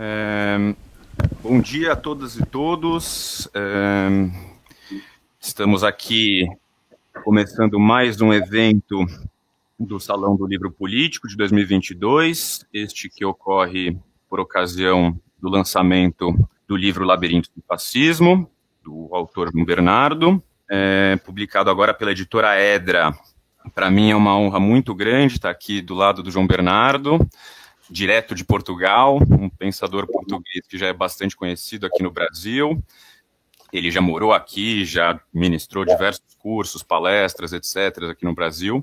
É, bom dia a todas e todos. É, estamos aqui começando mais um evento do Salão do Livro Político de 2022, este que ocorre por ocasião do lançamento do livro Labirinto do Fascismo, do autor Bernardo, é, publicado agora pela editora Edra. Para mim é uma honra muito grande estar aqui do lado do João Bernardo direto de Portugal, um pensador português que já é bastante conhecido aqui no Brasil. Ele já morou aqui, já ministrou diversos cursos, palestras, etc., aqui no Brasil.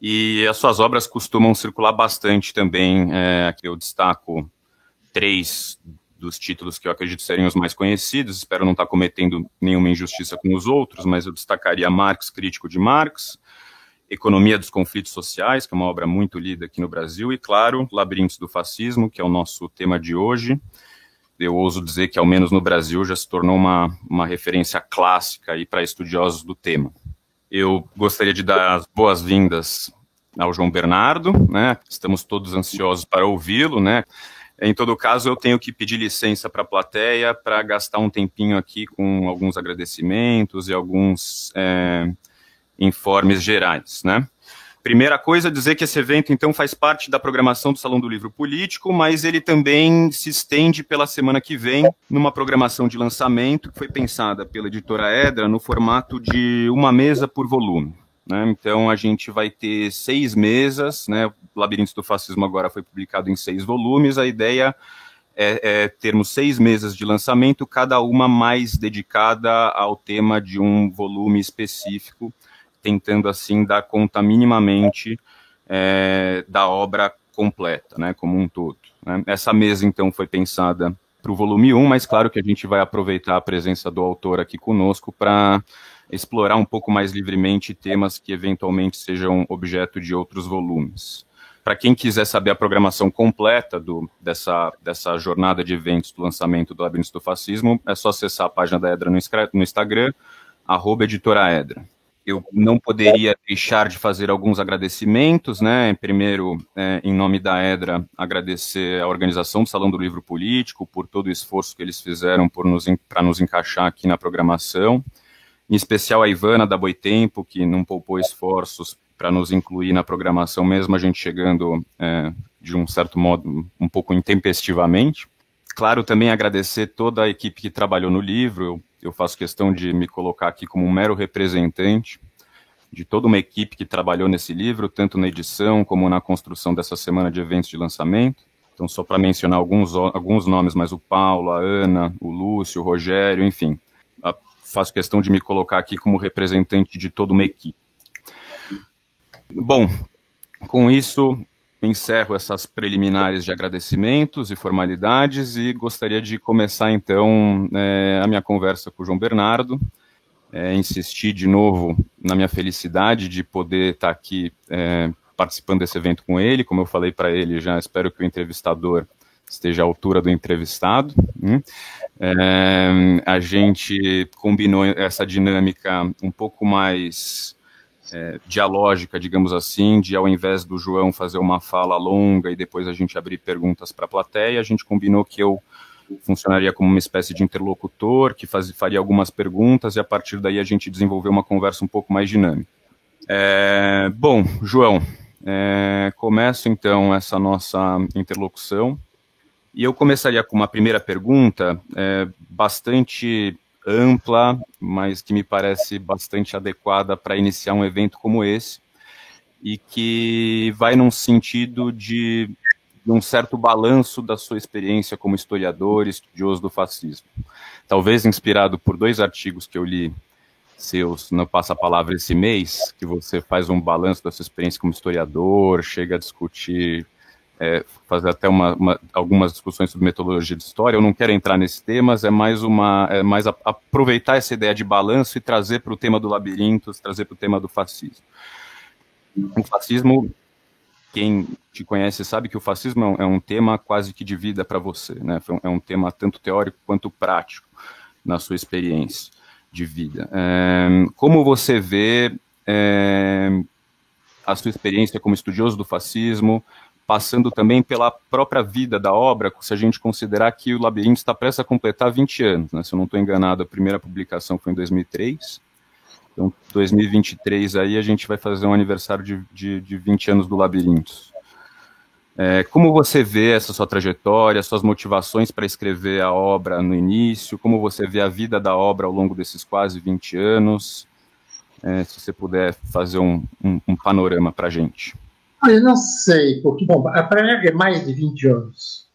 E as suas obras costumam circular bastante também. É, aqui eu destaco três dos títulos que eu acredito serem os mais conhecidos. Espero não estar cometendo nenhuma injustiça com os outros, mas eu destacaria Marx, Crítico de Marx, Economia dos Conflitos Sociais, que é uma obra muito lida aqui no Brasil, e, claro, Labirintos do Fascismo, que é o nosso tema de hoje. Eu ouso dizer que, ao menos no Brasil, já se tornou uma, uma referência clássica para estudiosos do tema. Eu gostaria de dar as boas-vindas ao João Bernardo, né? Estamos todos ansiosos para ouvi-lo, né? Em todo caso, eu tenho que pedir licença para a plateia para gastar um tempinho aqui com alguns agradecimentos e alguns é, informes gerais, né? Primeira coisa, dizer que esse evento, então, faz parte da programação do Salão do Livro Político, mas ele também se estende pela semana que vem numa programação de lançamento que foi pensada pela editora Edra no formato de uma mesa por volume. Né? Então, a gente vai ter seis mesas, né? Labirintos do Fascismo agora foi publicado em seis volumes. A ideia é, é termos seis mesas de lançamento, cada uma mais dedicada ao tema de um volume específico tentando assim dar conta minimamente é, da obra completa, né, como um todo. Né. Essa mesa, então, foi pensada para o volume 1, mas claro que a gente vai aproveitar a presença do autor aqui conosco para explorar um pouco mais livremente temas que eventualmente sejam objeto de outros volumes. Para quem quiser saber a programação completa do, dessa, dessa jornada de eventos do lançamento do Labirinto do Fascismo, é só acessar a página da Edra no, no Instagram, arroba eu não poderia deixar de fazer alguns agradecimentos, né? Primeiro, é, em nome da EDRA, agradecer a organização do Salão do Livro Político por todo o esforço que eles fizeram para nos, nos encaixar aqui na programação. Em especial a Ivana da Boitempo, que não poupou esforços para nos incluir na programação, mesmo a gente chegando é, de um certo modo um pouco intempestivamente. Claro, também agradecer toda a equipe que trabalhou no livro. Eu eu faço questão de me colocar aqui como um mero representante de toda uma equipe que trabalhou nesse livro, tanto na edição como na construção dessa semana de eventos de lançamento. Então, só para mencionar alguns, alguns nomes, mas o Paulo, a Ana, o Lúcio, o Rogério, enfim, faço questão de me colocar aqui como representante de toda uma equipe. Bom, com isso, encerro essas preliminares de agradecimentos e formalidades e gostaria de começar então é, a minha conversa com o João Bernardo, é, insistir de novo na minha felicidade de poder estar aqui é, participando desse evento com ele, como eu falei para ele, já espero que o entrevistador esteja à altura do entrevistado. Hum. É, a gente combinou essa dinâmica um pouco mais é, dialógica, digamos assim, de ao invés do João fazer uma fala longa e depois a gente abrir perguntas para a plateia, a gente combinou que eu funcionaria como uma espécie de interlocutor, que faz, faria algumas perguntas e a partir daí a gente desenvolveu uma conversa um pouco mais dinâmica. É, bom, João, é, começo então essa nossa interlocução e eu começaria com uma primeira pergunta é, bastante ampla, mas que me parece bastante adequada para iniciar um evento como esse e que vai num sentido de, de um certo balanço da sua experiência como historiador estudioso do fascismo. Talvez inspirado por dois artigos que eu li seus no Passa Palavra esse mês, que você faz um balanço da sua experiência como historiador, chega a discutir é, fazer até uma, uma, algumas discussões sobre metodologia de história. Eu não quero entrar nesses temas, é mais uma, é mais a, aproveitar essa ideia de balanço e trazer para o tema do labirinto, trazer para o tema do fascismo. O fascismo, quem te conhece sabe que o fascismo é um é tema quase que de vida para você, né? É um tema tanto teórico quanto prático na sua experiência de vida. É, como você vê é, a sua experiência como estudioso do fascismo, passando também pela própria vida da obra, se a gente considerar que o Labirinto está prestes a completar 20 anos, né? se eu não estou enganado, a primeira publicação foi em 2003, então 2023 aí a gente vai fazer um aniversário de, de, de 20 anos do Labirintos. É, como você vê essa sua trajetória, suas motivações para escrever a obra no início, como você vê a vida da obra ao longo desses quase 20 anos, é, se você puder fazer um, um, um panorama para a gente. Eu não sei, porque, bom, para é mais de 20 anos.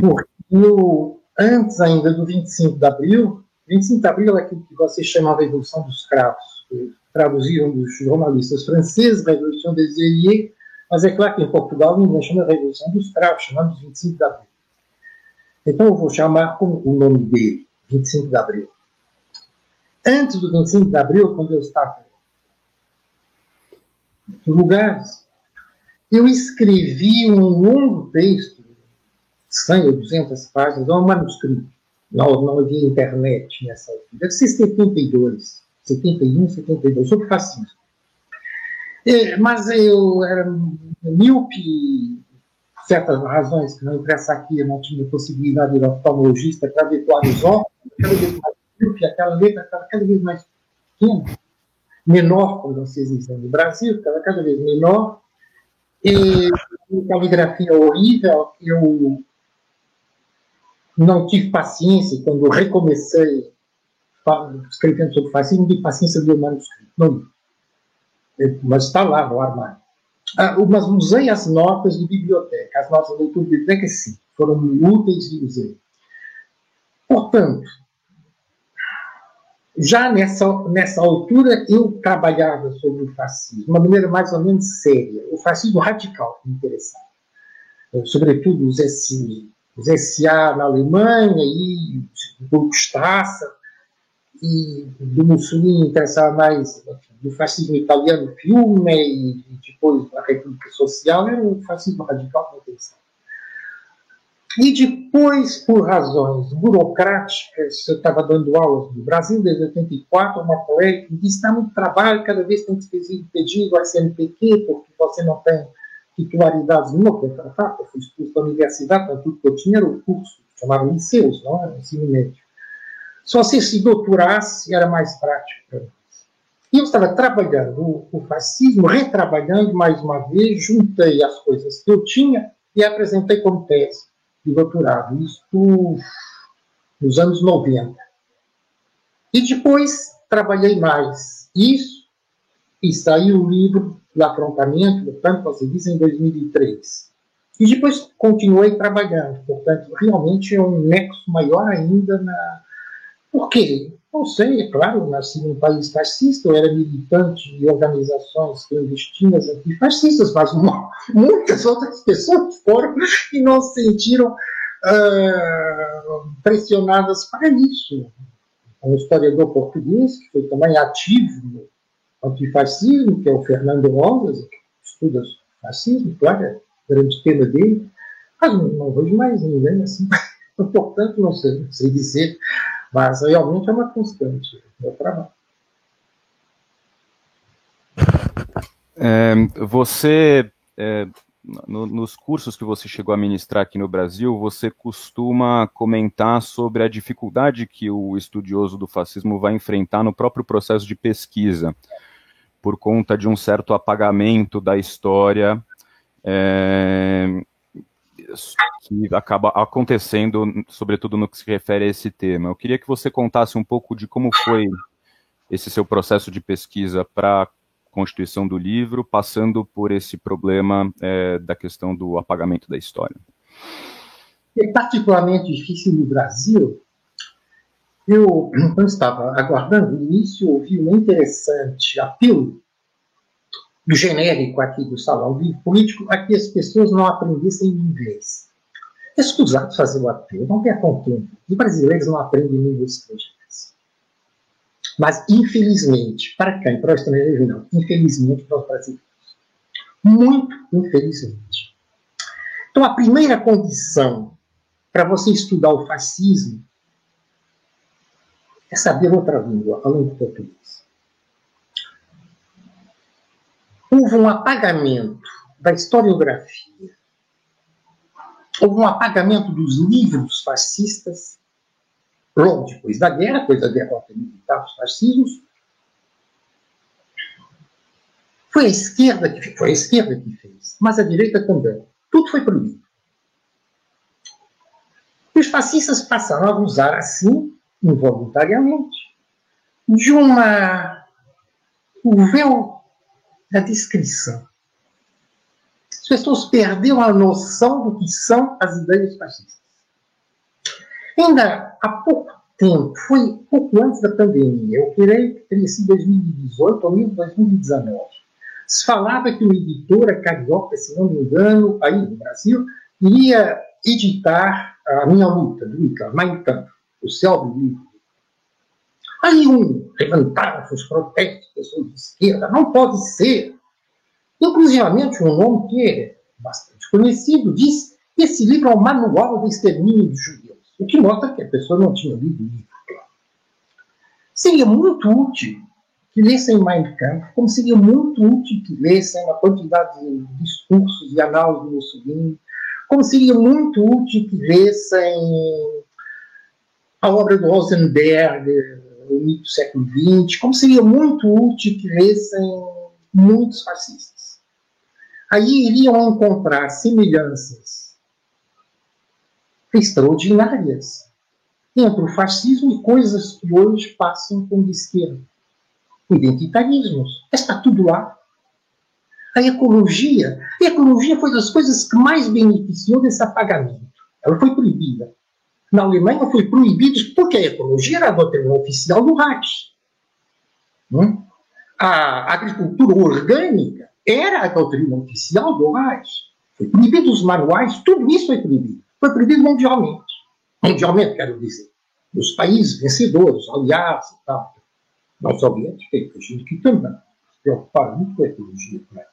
Porque no, antes ainda do 25 de abril, 25 de abril é aquilo que vocês chamam de Revolução dos Cravos, traduziram dos jornalistas franceses, Revolução des Ailiers, mas é claro que em Portugal ninguém chama Revolução dos Cravos, chamamos 25 de abril. Então eu vou chamar com o nome dele, 25 de abril. Antes do 25 de abril, quando eu estava em lugares, eu escrevi um longo texto, 100 ou 200 páginas, um manuscrito. Não, não havia internet nessa altura. Deve ser 72, 71, 72, sobre fascismo. É, mas eu era míope, por certas razões que não interessa aqui, eu não tinha possibilidade de ir oftalmologista para adequar os óculos, cada aquela letra estava cada vez mais pequena, menor, como vocês dizem no Brasil, estava cada vez menor, e caligrafia horrível, eu não tive paciência quando recomecei escrevendo sobre fascismo, tive paciência de o manuscrito. Não, mas está lá no armário. Ah, mas usei as notas de biblioteca, as notas de leitura de biblioteca, sim, foram úteis e usei. Portanto, já nessa, nessa altura, eu trabalhava sobre o fascismo de uma maneira mais ou menos séria. O fascismo radical me interessava. Sobretudo os, S, os SA na Alemanha e o Stassa, e do Mussolini interessava mais do fascismo italiano, filme, e depois a República Social, era o fascismo radical que me interessava. E depois, por razões burocráticas, eu estava dando aulas no Brasil desde 84, uma colega disse: está muito trabalho, cada vez tem que pedir pedido ao SNPq, porque você não tem titularidade nenhuma, porque eu eu fui expulso da universidade, então tudo que eu tinha era o curso, chamavam liceus, não era ensino médio. Só se se doutorasse era mais mim. E eu estava trabalhando o, o fascismo, retrabalhando mais uma vez, juntei as coisas que eu tinha e apresentei como tese de doutorado, isto nos anos 90. E depois trabalhei mais isso e saiu o livro do aprontamento, portanto, você diz, em 2003. E depois continuei trabalhando, portanto, realmente é um nexo maior ainda na. Por quê? Não sei, é claro, nasci num país fascista, eu era militante de organizações clandestinas antifascistas, mas muitas outras pessoas foram e não se sentiram uh, pressionadas para isso. Um historiador português, que foi também ativo no antifascismo, que é o Fernando Rosas, que estuda fascismo, claro, é o grande tema dele, mas não, não vejo mais ninguém assim. Portanto, não sei, não sei dizer mas realmente é uma constante no trabalho. É, você, é, no, nos cursos que você chegou a ministrar aqui no Brasil, você costuma comentar sobre a dificuldade que o estudioso do fascismo vai enfrentar no próprio processo de pesquisa, por conta de um certo apagamento da história é, que acaba acontecendo, sobretudo no que se refere a esse tema. Eu queria que você contasse um pouco de como foi esse seu processo de pesquisa para a constituição do livro, passando por esse problema é, da questão do apagamento da história. É particularmente difícil no Brasil. Eu, quando estava aguardando o início, ouvi um interessante apelo genérico aqui do Salão Vivo Político a que as pessoas não aprendessem inglês. Escusado fazer o apelo, não percam tempo. Os brasileiros não aprendem línguas estrangeiras. Mas, infelizmente, para quem? Para os estrangeiros, não. Infelizmente, para os brasileiros. Muito infelizmente. Então, a primeira condição para você estudar o fascismo é saber outra língua, além do português. Houve um apagamento da historiografia houve um apagamento dos livros fascistas logo depois da guerra, depois da derrota militar dos fascismos. Foi a esquerda que foi a esquerda que fez, mas a direita também. Tudo foi proibido. E os fascistas passaram a usar assim, involuntariamente, de uma o véu da descrição. As pessoas perderam a noção do que são as ideias fascistas. Ainda há pouco tempo, foi pouco antes da pandemia, eu creio que teria sido 2018 ou mesmo 2019, se falava que uma editora carioca, se não me engano, aí no Brasil, iria editar a minha luta, do Hitler, Mein Kampf, o céu do livro. Aí um, levantaram os protestos, pessoas de esquerda, não pode ser. Inclusivamente um nome que é bastante conhecido diz que esse livro é um manual do extermínio dos judeus. O que mostra que a pessoa não tinha lido o livro. Seria muito útil que lessem Mein Kampf, como seria muito útil que lessem uma quantidade de discursos e análises do Mussolini, como seria muito útil que lessem a obra do Rosenberg, o mito do século XX, como seria muito útil que lessem muitos fascistas. Aí iriam encontrar semelhanças extraordinárias entre o fascismo e coisas que hoje passam como de esquerda. O identitarismo, está tudo lá. A ecologia, a ecologia foi das coisas que mais beneficiou desse apagamento. Ela foi proibida. Na Alemanha foi proibida porque a ecologia era a doutrina oficial do Reich. Hum? A agricultura orgânica era a doutrina oficial do Reich. Foi proibido os manuais, tudo isso foi proibido foi proibido mundialmente. Mundialmente, quero dizer. Nos países vencedores, aliados e tal. Não soviéticos, tem gente que também se preocuparam muito com a ecologia. Né?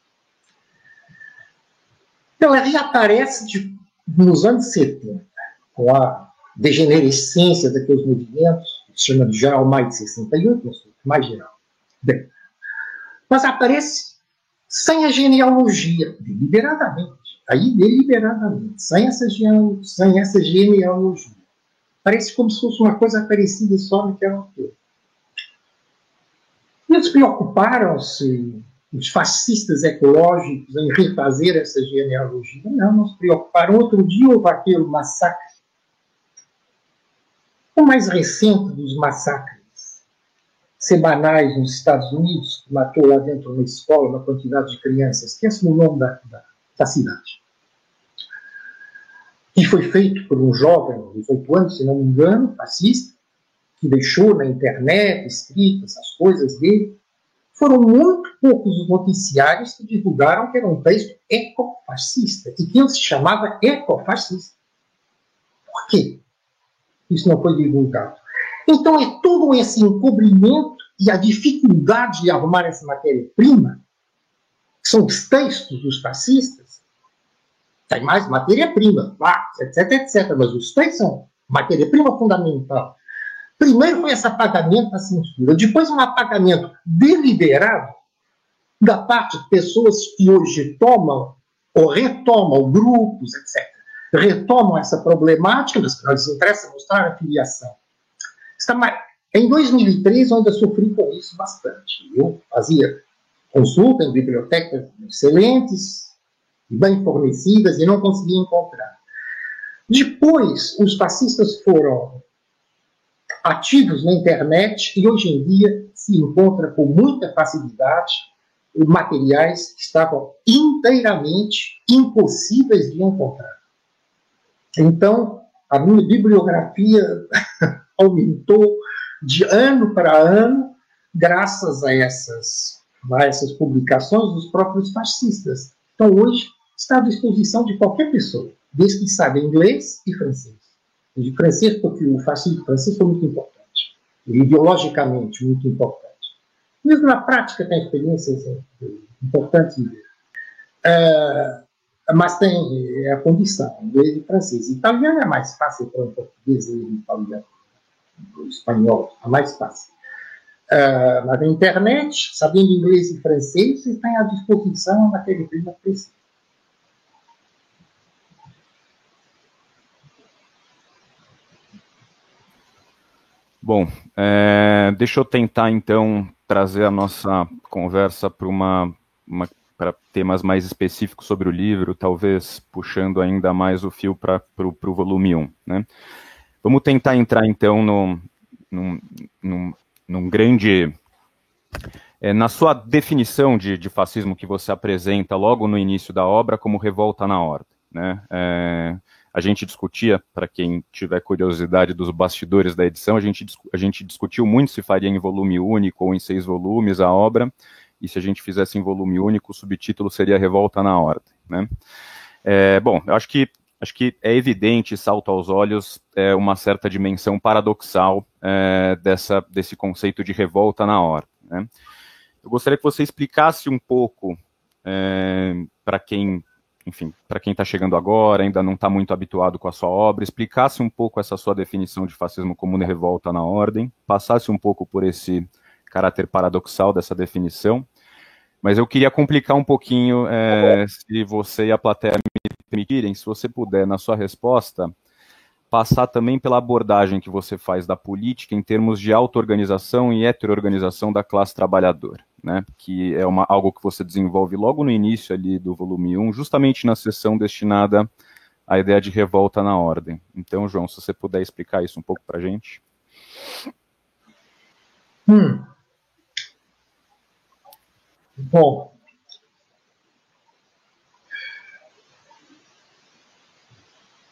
Ela reaparece de, nos anos 70, com a degenerescência daqueles movimentos, que se chama de geral mais de 68, não sei, mais geral. Bem, mas aparece sem a genealogia, deliberadamente aí deliberadamente, sem essa, sem essa genealogia. Parece como se fosse uma coisa parecida só naquela altura. Eles preocuparam-se, os fascistas ecológicos, em refazer essa genealogia. Não, não se preocuparam. Outro dia houve aquele massacre. O mais recente dos massacres semanais nos Estados Unidos, que matou lá dentro uma escola uma quantidade de crianças. Esquece o nome da, da, da cidade que foi feito por um jovem de 18 anos, se não me engano, fascista, que deixou na internet escritas as coisas dele. Foram muito poucos os noticiários que divulgaram que era um texto ecofascista e que ele se chamava ecofascista. Por quê? Isso não foi divulgado. Então é todo esse encobrimento e a dificuldade de arrumar essa matéria-prima, são os textos dos fascistas, tem mais matéria-prima, etc, etc. Mas os três são matéria-prima fundamental. Primeiro foi esse apagamento da censura, depois um apagamento deliberado da parte de pessoas que hoje tomam ou retomam grupos, etc. Retomam essa problemática, mas que nos interessa mostrar a filiação. Em 2003, eu ainda sofri com isso bastante. Eu fazia consulta em bibliotecas excelentes, bem fornecidas e não conseguia encontrar. Depois, os fascistas foram ativos na internet e hoje em dia se encontra com muita facilidade materiais que estavam inteiramente impossíveis de encontrar. Então, a minha bibliografia aumentou de ano para ano graças a essas, a essas publicações dos próprios fascistas. Então, hoje, está à disposição de qualquer pessoa, desde que saiba inglês e francês. De francês, porque o fascismo francês foi muito importante, ideologicamente muito importante. Mesmo na prática tem experiências importantes de ver. Uh, mas tem é, a condição, inglês e francês. Italiano é mais fácil para um português e italiano, espanhol, é mais fácil. Uh, mas na internet, sabendo inglês e francês, você tem à disposição naquele clima preciso. Bom, é, deixa eu tentar então trazer a nossa conversa para uma, uma para temas mais específicos sobre o livro, talvez puxando ainda mais o fio para o volume 1. Né? Vamos tentar entrar então no, num, num, num grande. É, na sua definição de, de, fascismo que você apresenta logo no início da obra como revolta na ordem. Né? É, a gente discutia, para quem tiver curiosidade dos bastidores da edição, a gente, a gente discutiu muito se faria em volume único ou em seis volumes a obra, e se a gente fizesse em volume único, o subtítulo seria Revolta na Ordem. Né? É, bom, eu acho que, acho que é evidente, salto aos olhos, é, uma certa dimensão paradoxal é, dessa, desse conceito de revolta na ordem. Né? Eu gostaria que você explicasse um pouco é, para quem, enfim, para quem está chegando agora, ainda não está muito habituado com a sua obra, explicasse um pouco essa sua definição de fascismo comum e revolta na ordem, passasse um pouco por esse caráter paradoxal dessa definição. Mas eu queria complicar um pouquinho, é, se você e a plateia me permitirem, se você puder, na sua resposta, passar também pela abordagem que você faz da política em termos de auto-organização e heteroorganização da classe trabalhadora, né? que é uma, algo que você desenvolve logo no início ali do volume 1, justamente na sessão destinada à ideia de revolta na ordem. Então, João, se você puder explicar isso um pouco para a gente. Hum, Bom,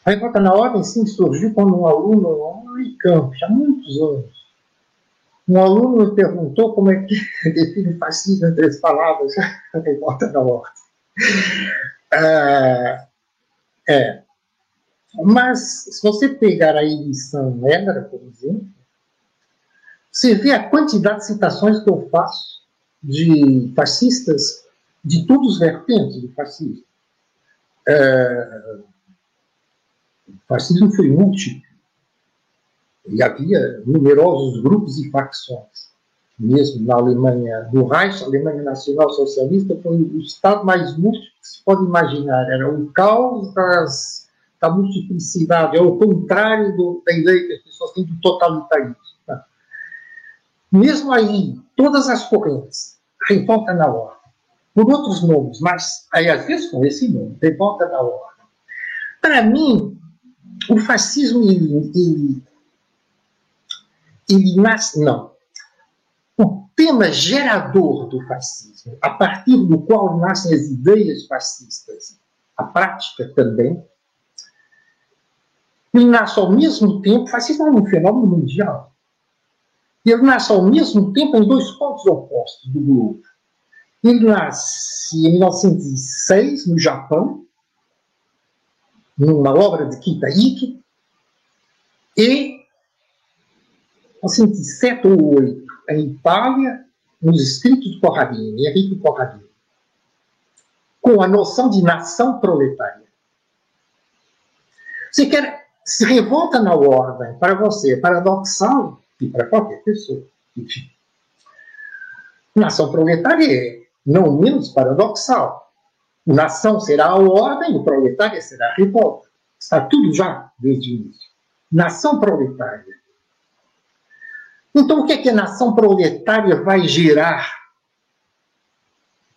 a revolta na ordem sim surgiu quando um aluno, um Unicamp, há muitos anos, um aluno me perguntou como é que define fascismo em três palavras, a revolta na ordem. É, é. Mas, se você pegar a edição negra, por exemplo, você vê a quantidade de citações que eu faço de fascistas de todos os vertentes do fascismo. É, o fascismo foi múltiplo e havia numerosos grupos e facções. Mesmo na Alemanha do Reich, a Alemanha Nacional Socialista foi o estado mais múltiplo que se pode imaginar. Era o caos das, da multiplicidade, é o contrário do, da ideia que as pessoas têm do totalitarismo. Tá? Mesmo aí, todas as correntes revolta na ordem. Por outros nomes, mas aí às vezes com esse nome, revolta na ordem. Para mim, o fascismo, ele, ele, ele nasce, não. O tema gerador do fascismo, a partir do qual nascem as ideias fascistas, a prática também, ele nasce ao mesmo tempo, fascismo é um fenômeno mundial, ele nasce ao mesmo tempo em dois pontos opostos do globo. Ele nasce em 1906, no Japão, numa obra de Kita Ike, e 1907 ou 8, em Itália, nos escritos de Corradini, Henrique Corradini, com a noção de nação proletária. Você quer se revolta na ordem, para você é paradoxal, e para qualquer pessoa. Enfim. Nação proletária é não menos paradoxal. Nação será a ordem, o proletária será a revolta. Está tudo já desde o início. Nação proletária. Então, o que é que a nação proletária vai gerar?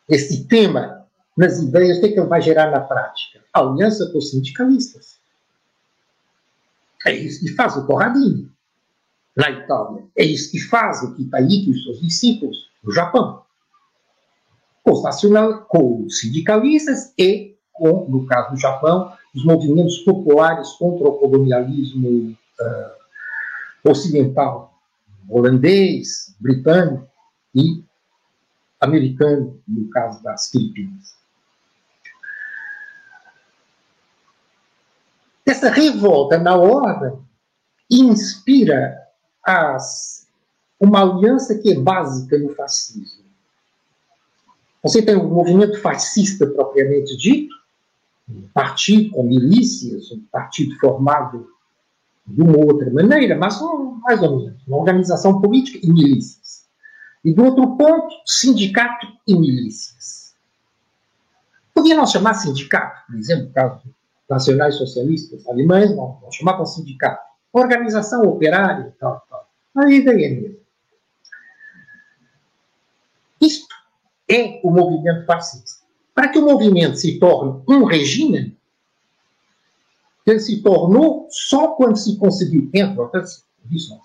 Esse tema nas ideias, o que é que vai gerar na prática? A aliança com os sindicalistas. É isso que faz o Corradini na Itália. É isso que faz o Kitaiki e os seus discípulos no Japão. Nacional, com os sindicalistas e com, no caso do Japão, os movimentos populares contra o colonialismo uh, ocidental, holandês, britânico e americano, no caso das Filipinas. Essa revolta na ordem inspira as, uma aliança que é básica no fascismo. Você tem o um movimento fascista propriamente dito, um partido com milícias, um partido formado de uma outra maneira, mas mais ou menos, uma organização política e milícias. E do outro ponto, sindicato e milícias. Podia não chamar sindicato, por exemplo, no caso nacionais socialistas alemães, não, não chamavam sindicato. Organização operária e tal, tal. A ideia é mesmo. Isto é o movimento fascista. Para que o movimento se torne um regime, ele se tornou só quando se conseguiu, entre outras visões,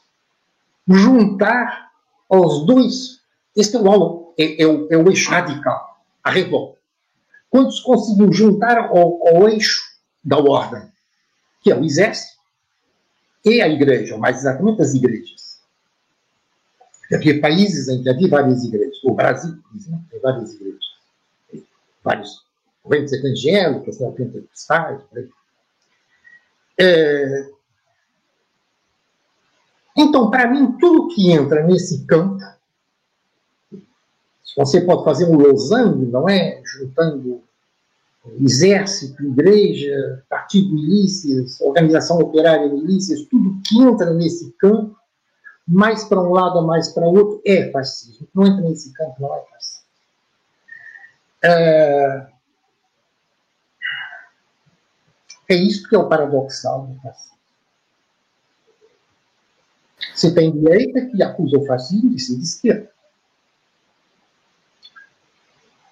juntar aos dois. Este é o, é, é, o, é o eixo radical, a revolta. Quando se conseguiu juntar ao, ao eixo da ordem, que é o exército, e a igreja, ou mais exatamente as igrejas. Havia países em que havia várias igrejas. O Brasil, por exemplo, tem várias igrejas. Tem vários correntes evangélicas, né, pentecostais, por aí. É... Então, para mim, tudo que entra nesse campo, você pode fazer um losango, não é? Juntando exército, igreja, partido milícias, organização operária milícias, tudo que entra nesse campo, mais para um lado ou mais para outro, é fascismo. Não entra nesse campo, não é fascismo. É, é isso que é o paradoxal do fascismo. Você tem direita que acusa o fascismo de ser de esquerda.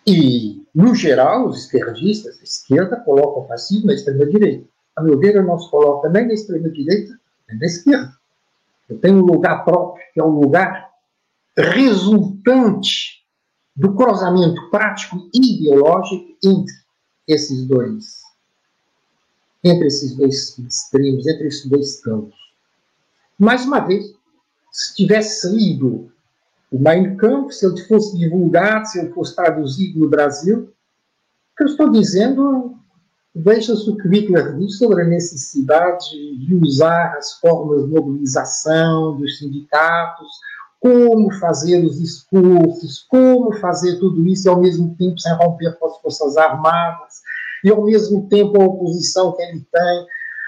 E, no geral, os esquerdistas, a esquerda, colocam o fascismo na extrema-direita. A meu ver, não se coloca nem na extrema-direita, nem na esquerda. Eu tenho um lugar próprio, que é um lugar resultante do cruzamento prático e ideológico entre esses dois, entre esses dois extremos, entre esses dois campos. Mais uma vez, se tivesse saído o Mein Kampf, se ele fosse divulgado, se ele fosse traduzido no Brasil, o que eu estou dizendo, veja-se o que Hitler diz sobre a necessidade de usar as formas de mobilização dos sindicatos, como fazer os discursos, como fazer tudo isso e ao mesmo tempo sem romper com as forças armadas, e ao mesmo tempo a oposição que ele tem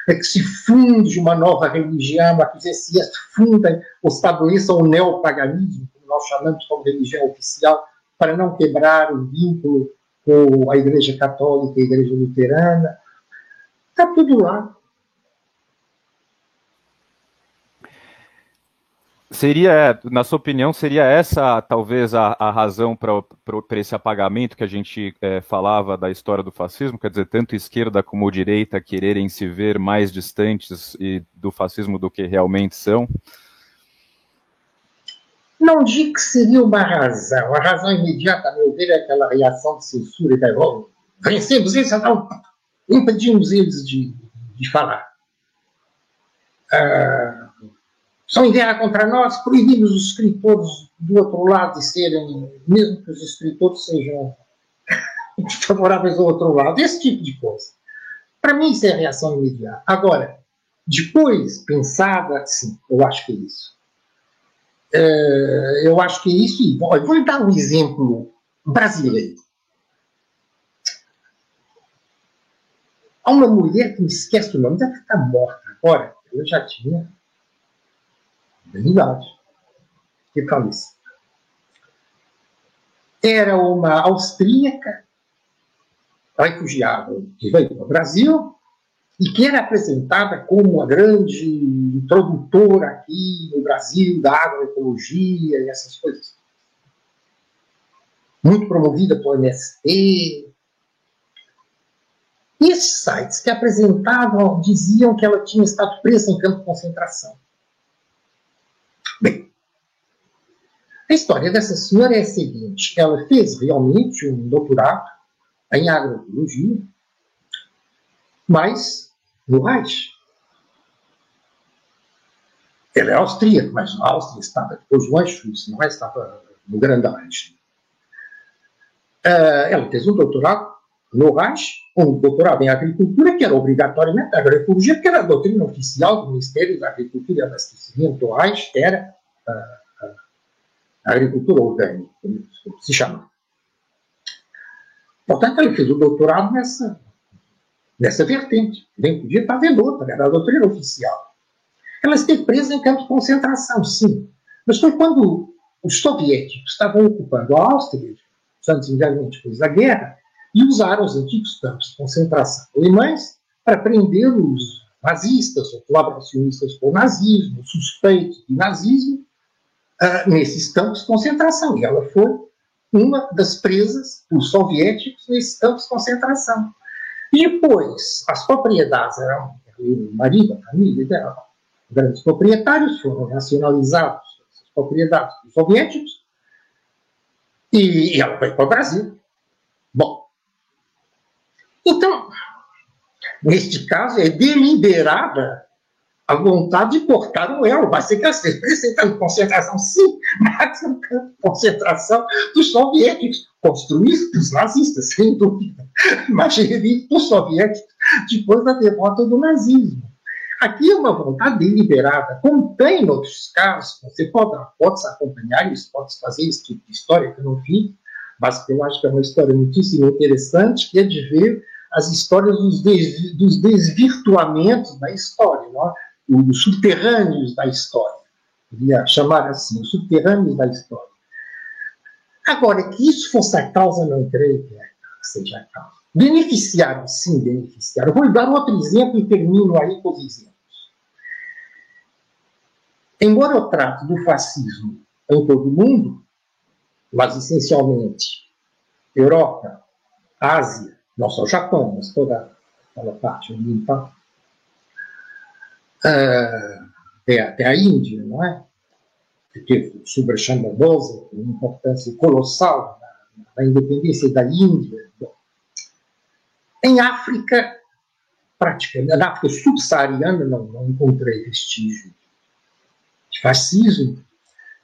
é que se funde uma nova religião, a que se fundem ou estabeleçam o neopaganismo, nós chamamos como religião oficial, para não quebrar o vínculo com a Igreja Católica e a Igreja Luterana. Está tudo lá. Seria, na sua opinião, seria essa talvez a, a razão para esse apagamento que a gente é, falava da história do fascismo? Quer dizer, tanto esquerda como direita quererem se ver mais distantes e, do fascismo do que realmente são? Não digo que seria uma razão. A razão imediata, a meu ver, é aquela reação de censura e da vencemos isso, não impedimos eles de, de falar. Ah, são em guerra contra nós, proibimos os escritores do outro lado de serem, mesmo que os escritores sejam favoráveis ao outro lado, esse tipo de coisa. Para mim, isso é reação imediata. Agora, depois, pensada, sim, eu acho que é isso. É, eu acho que é isso. Vou lhe dar um exemplo brasileiro. Há uma mulher que me esquece o nome, deve estar morta agora. Eu já tinha bem idade. Que faleceu. Era uma austríaca refugiada que veio para o Brasil e que era apresentada como a grande introdutora aqui no Brasil da agroecologia e essas coisas. Muito promovida pelo MST. E esses sites que apresentavam diziam que ela tinha estado presa em campo de concentração. Bem, a história dessa senhora é a seguinte: ela fez realmente um doutorado em agroecologia, mas no Reich. Ele é austríaco, mas a Áustria estava depois do Anschluss, não é? Estava no Grande Reich. Uh, ela fez um doutorado no Reich, um doutorado em agricultura, que era obrigatoriamente agroecologia, porque era a doutrina oficial do Ministério da Agricultura e Abastecimento do Reich, era uh, uh, a agricultura orgânica, como se chama. Portanto, ele fez o doutorado nessa, nessa vertente. Nem podia vendo outra, era a doutrina oficial. Ela esteve presa em campos de concentração, sim. Mas foi quando os soviéticos estavam ocupando a Áustria, anos imediatamente depois da guerra, e usaram os antigos campos de concentração alemães para prender os nazistas ou colaboracionistas com o nazismo, suspeitos de nazismo, uh, nesses campos de concentração. E ela foi uma das presas dos soviéticos nesses campos de concentração. E depois, as propriedades eram o marido, a família dela, grandes proprietários, foram nacionalizados as propriedades dos soviéticos, e, e ela foi para o Brasil. Bom, então, neste caso, é deliberada a vontade de cortar o elo. Vai ser que esse campo de concentração, sim, mas um campo de concentração dos soviéticos, construído pelos nazistas, sem dúvida, mas gerido por soviéticos depois da derrota do nazismo. Aqui é uma vontade deliberada, como tem em outros casos, você pode, pode acompanhar isso, pode fazer esse tipo de história que eu não vi, mas eu acho que é uma história muitíssimo interessante, que é de ver as histórias dos desvirtuamentos da história, não é? Os subterrâneos da história. Queria chamar assim, os subterrâneos da história. Agora, que isso fosse a causa, não creio que seja a causa. Beneficiaram, sim, beneficiaram. Vou dar outro exemplo e termino aí com os exemplos. Embora eu trate do fascismo em todo o mundo, mas essencialmente Europa, Ásia, não só o Japão, mas toda aquela parte oriental, até, até a Índia, não é? Que teve sobre Chandanosa, uma importância colossal na, na independência da Índia. Em África, praticamente, na África subsaariana, não, não encontrei vestígio de fascismo.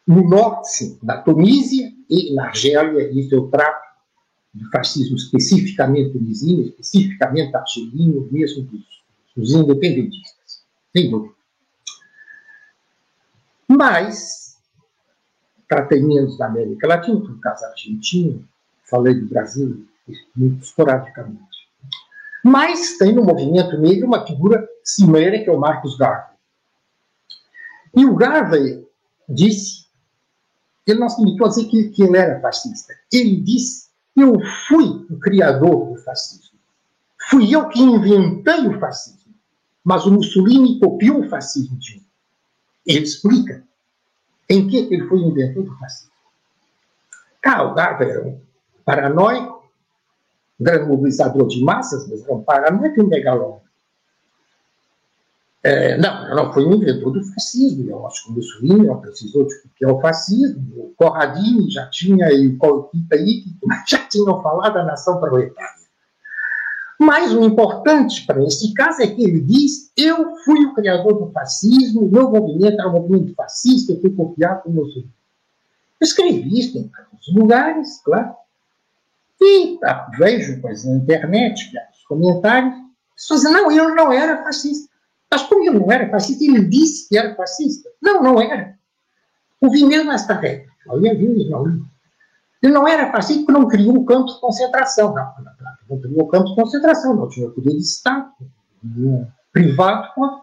No norte, na Tunísia e na Argélia, isso eu trato de fascismo especificamente tunisino, especificamente argelino, mesmo dos, dos independentistas dúvida. Mas, tratei menos da América Latina, por caso argentino, falei do Brasil muito esporadicamente. Mas tem no movimento negro uma figura cimeira que é o Marcos Garvey. E o Garvey disse, ele não se limitou a dizer que, que ele era fascista. Ele disse, eu fui o criador do fascismo. Fui eu que inventei o fascismo. Mas o Mussolini copiou o fascismo de um. Ele explica em que ele foi inventor do fascismo. Karl Garber era um paranoico, um grande mobilizador de massas, mas era um paranoico e um megalômano. É, não, não foi um inventor do fascismo. Eu acho que o Mussolini não precisou de copiar o fascismo. O Corradini já tinha, e o Colpita já tinham falado da nação proletária. Mas o importante para esse caso é que ele diz: eu fui o criador do fascismo, meu movimento era um movimento fascista, eu fui copiado por Mussolini. Eu escrevi isso em vários lugares, claro. E ah, vejo pois, na internet, os comentários, pessoas dizem: não, ele não era fascista. Mas como ele não era fascista, ele disse que era fascista. Não, não era. Ouvi mesmo esta regra. Olha, viu, não. Ele não era fascista porque não criou um campo de concentração. Não, não, um campo de concentração, não tinha poder de Estado, privado, para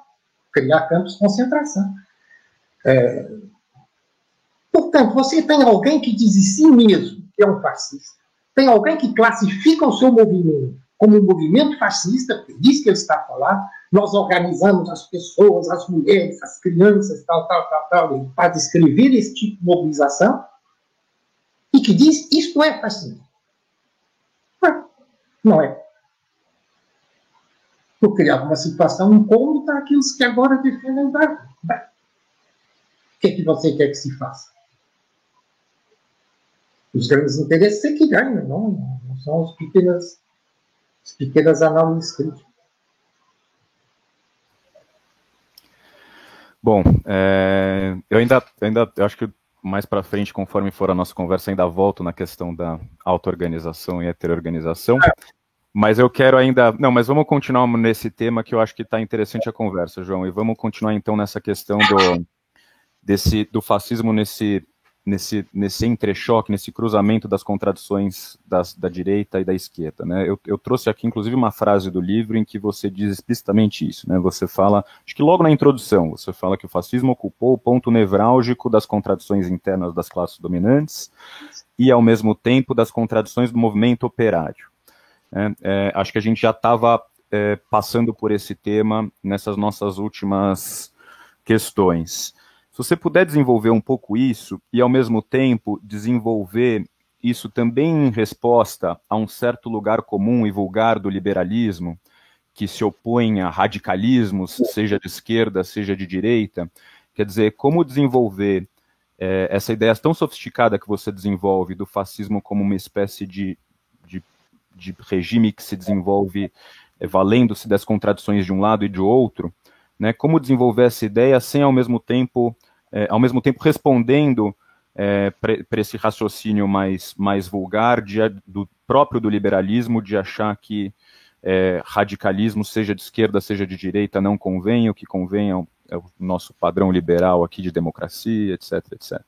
criar campos de concentração. É, portanto, você tem alguém que diz em si mesmo que é um fascista, tem alguém que classifica o seu movimento como um movimento fascista, porque diz que ele está a falar, nós organizamos as pessoas, as mulheres, as crianças, tal, tal, tal, tal, para descrever esse tipo de mobilização, e que diz isto é fascismo. Não é. Por criar uma situação incômoda àqueles que agora defendem o Darwin. O que, é que você quer que se faça? Os grandes interesses é que ganham, não, não são as pequenas, as pequenas análises críticas. Bom, é, eu ainda, ainda eu acho que mais para frente, conforme for a nossa conversa, ainda volto na questão da auto-organização e heterorganização. É. Mas eu quero ainda. Não, mas vamos continuar nesse tema que eu acho que está interessante a conversa, João. E vamos continuar então nessa questão do, desse, do fascismo nesse, nesse, nesse entrechoque, nesse cruzamento das contradições das, da direita e da esquerda. Né? Eu, eu, trouxe aqui, inclusive, uma frase do livro em que você diz explicitamente isso. Né? Você fala, acho que logo na introdução, você fala que o fascismo ocupou o ponto nevrálgico das contradições internas das classes dominantes e, ao mesmo tempo, das contradições do movimento operário. É, é, acho que a gente já estava é, passando por esse tema nessas nossas últimas questões. Se você puder desenvolver um pouco isso e, ao mesmo tempo, desenvolver isso também em resposta a um certo lugar comum e vulgar do liberalismo, que se opõe a radicalismos, seja de esquerda, seja de direita, quer dizer, como desenvolver é, essa ideia tão sofisticada que você desenvolve do fascismo como uma espécie de, de, de regime que se desenvolve é, valendo-se das contradições de um lado e de outro, né, como desenvolver essa ideia sem ao mesmo tempo, é, ao mesmo tempo respondendo é, para esse raciocínio mais, mais vulgar de, do próprio do liberalismo, de achar que é, radicalismo, seja de esquerda, seja de direita, não convém, o que convém é o, é o nosso padrão liberal aqui de democracia, etc, etc.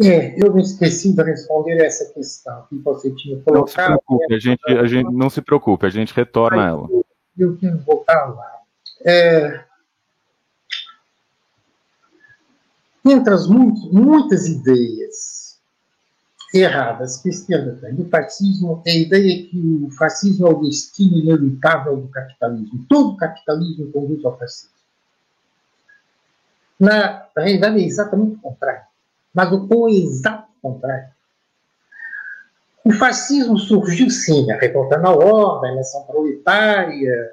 É, eu me esqueci de responder essa questão que você tinha colocado. Não se preocupe, a gente, a gente não se preocupe, a gente retorna a ela. Eu, eu quero voltar lá. É, entre as muitas ideias erradas que tem do fascismo, é a ideia que o fascismo é o destino inevitável do capitalismo. Todo capitalismo conduz ao fascismo. Na realidade, é exatamente o contrário mas o exato contrário. O fascismo surgiu sim, a revolta na ordem, a nação proletária,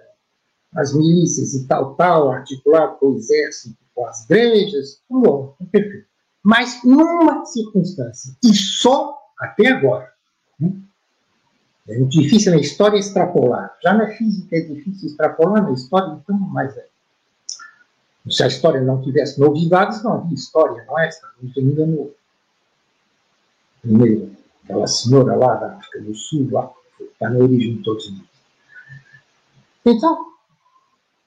as milícias e tal, tal, articulado com o exército, com as igrejas, tudo bom, perfeito. Mas numa circunstância, e só até agora. Né? É difícil na história extrapolar. Já na física é difícil extrapolar, na história, então, mais é. Se a história não tivesse novidades, não havia história, não é? Estamos ainda no, meio. Aquela senhora lá da África do Sul, lá, está na origem de todos nós. Então,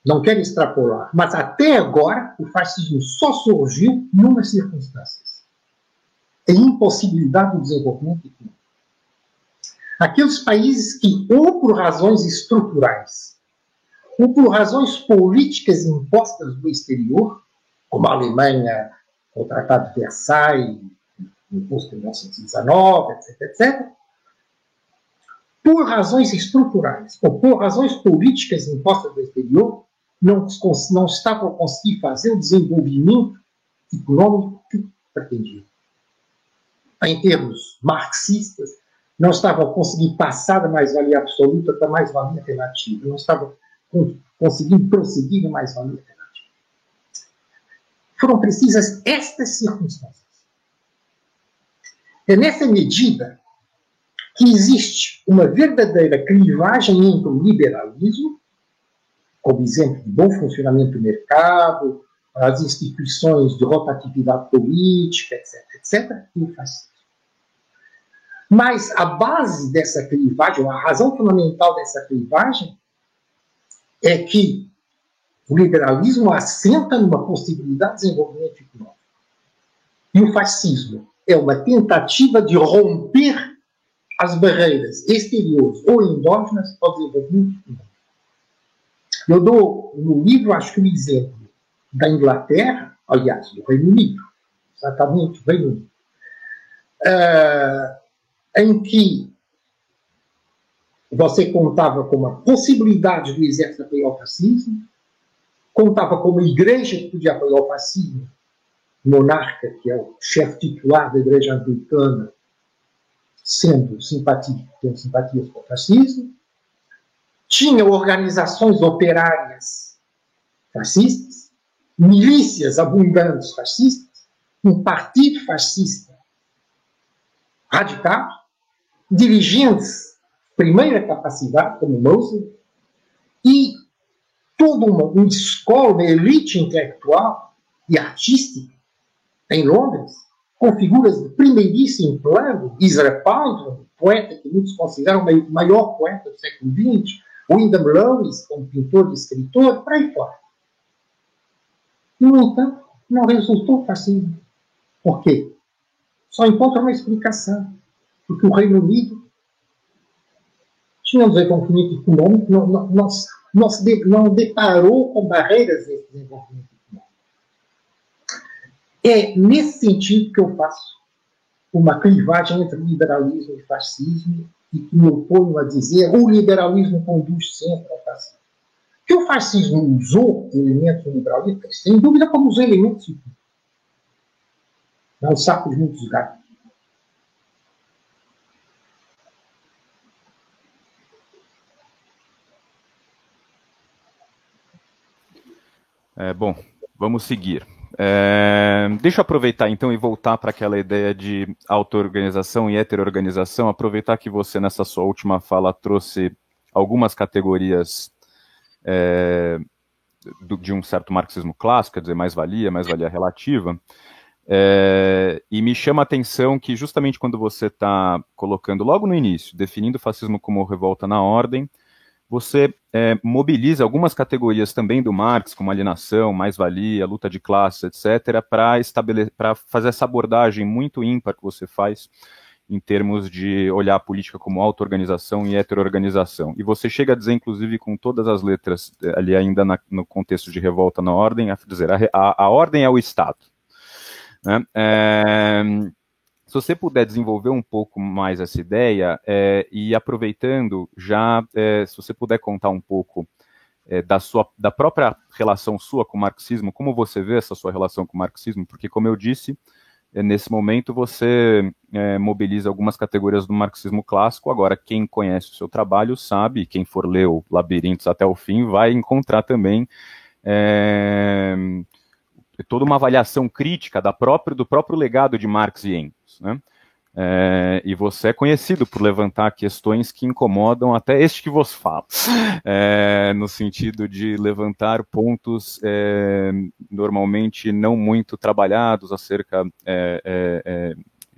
não quero extrapolar, mas até agora o fascismo só surgiu numas circunstâncias. A impossibilidade do desenvolvimento econômico. Aqueles países que, ou por razões estruturais, ou por razões políticas impostas do exterior, como a Alemanha, o Tratado de Versailles, imposto em 1919, etc., etc., por razões estruturais ou por razões políticas impostas do exterior, não, não estavam a conseguir fazer o desenvolvimento econômico que pretendiam. Em termos marxistas, não estavam a conseguir passar da mais-valia absoluta para mais-valia relativa, não estavam conseguindo prosseguir mais valia alternativa. Foram precisas estas circunstâncias. É nessa medida que existe uma verdadeira clivagem entre o liberalismo, como exemplo de bom funcionamento do mercado, as instituições de rotatividade política, etc., etc., e o fascismo. Mas a base dessa clivagem, a razão fundamental dessa clivagem, é que o liberalismo assenta numa possibilidade de desenvolvimento econômico. E o fascismo é uma tentativa de romper as barreiras exteriores ou endógenas ao desenvolvimento econômico. Eu dou no livro, acho que um exemplo da Inglaterra, aliás, do Reino Unido, exatamente do Reino Unido, uh, em que você contava com uma possibilidade do exército apoiar o fascismo, contava com uma igreja que podia apoiar o fascismo, monarca, que é o chefe titular da igreja anglicana, sendo simpático, tendo simpatias com o fascismo, tinha organizações operárias fascistas, milícias abundantes fascistas, um partido fascista radical, dirigentes primeira capacidade, como Mosley, e toda uma, uma escola, uma elite intelectual e artística em Londres, com figuras de primeiríssimo plano, Israel Pound, poeta que muitos consideram o maior poeta do século XX, Wyndham Lewis, como pintor e escritor, para aí fora. No entanto, não resultou fascismo. Por quê? Só encontra uma explicação. Porque o Reino Unido tinha um desenvolvimento econômico, não, não, não, não, de, não deparou com barreiras desse desenvolvimento econômico. É nesse sentido que eu faço uma clivagem entre liberalismo e fascismo e que me oponho a dizer o liberalismo conduz sempre ao fascismo. Que o fascismo usou elementos liberalistas, sem dúvida, como os elementos É um saco de muitos gatos. É, bom, vamos seguir. É, deixa eu aproveitar então e voltar para aquela ideia de auto-organização e heterorganização. Aproveitar que você, nessa sua última fala, trouxe algumas categorias é, do, de um certo marxismo clássico, quer dizer, mais-valia, mais-valia relativa. É, e me chama a atenção que, justamente quando você está colocando, logo no início, definindo o fascismo como revolta na ordem, você é, mobiliza algumas categorias também do Marx, como alienação, mais-valia, luta de classes, etc., para fazer essa abordagem muito ímpar que você faz em termos de olhar a política como auto-organização e heterorganização. E você chega a dizer, inclusive, com todas as letras, é, ali ainda na, no contexto de revolta na ordem, a dizer, a, a, a ordem é o Estado. Né? É, se você puder desenvolver um pouco mais essa ideia é, e aproveitando já, é, se você puder contar um pouco é, da sua, da própria relação sua com o marxismo, como você vê essa sua relação com o marxismo? Porque, como eu disse, é, nesse momento você é, mobiliza algumas categorias do marxismo clássico. Agora, quem conhece o seu trabalho sabe, quem for ler o Labirintos até o fim vai encontrar também é, toda uma avaliação crítica da própria, do próprio legado de Marx e Engels. Né? É, e você é conhecido por levantar questões que incomodam até este que vos fala, é, no sentido de levantar pontos é, normalmente não muito trabalhados acerca é, é, é,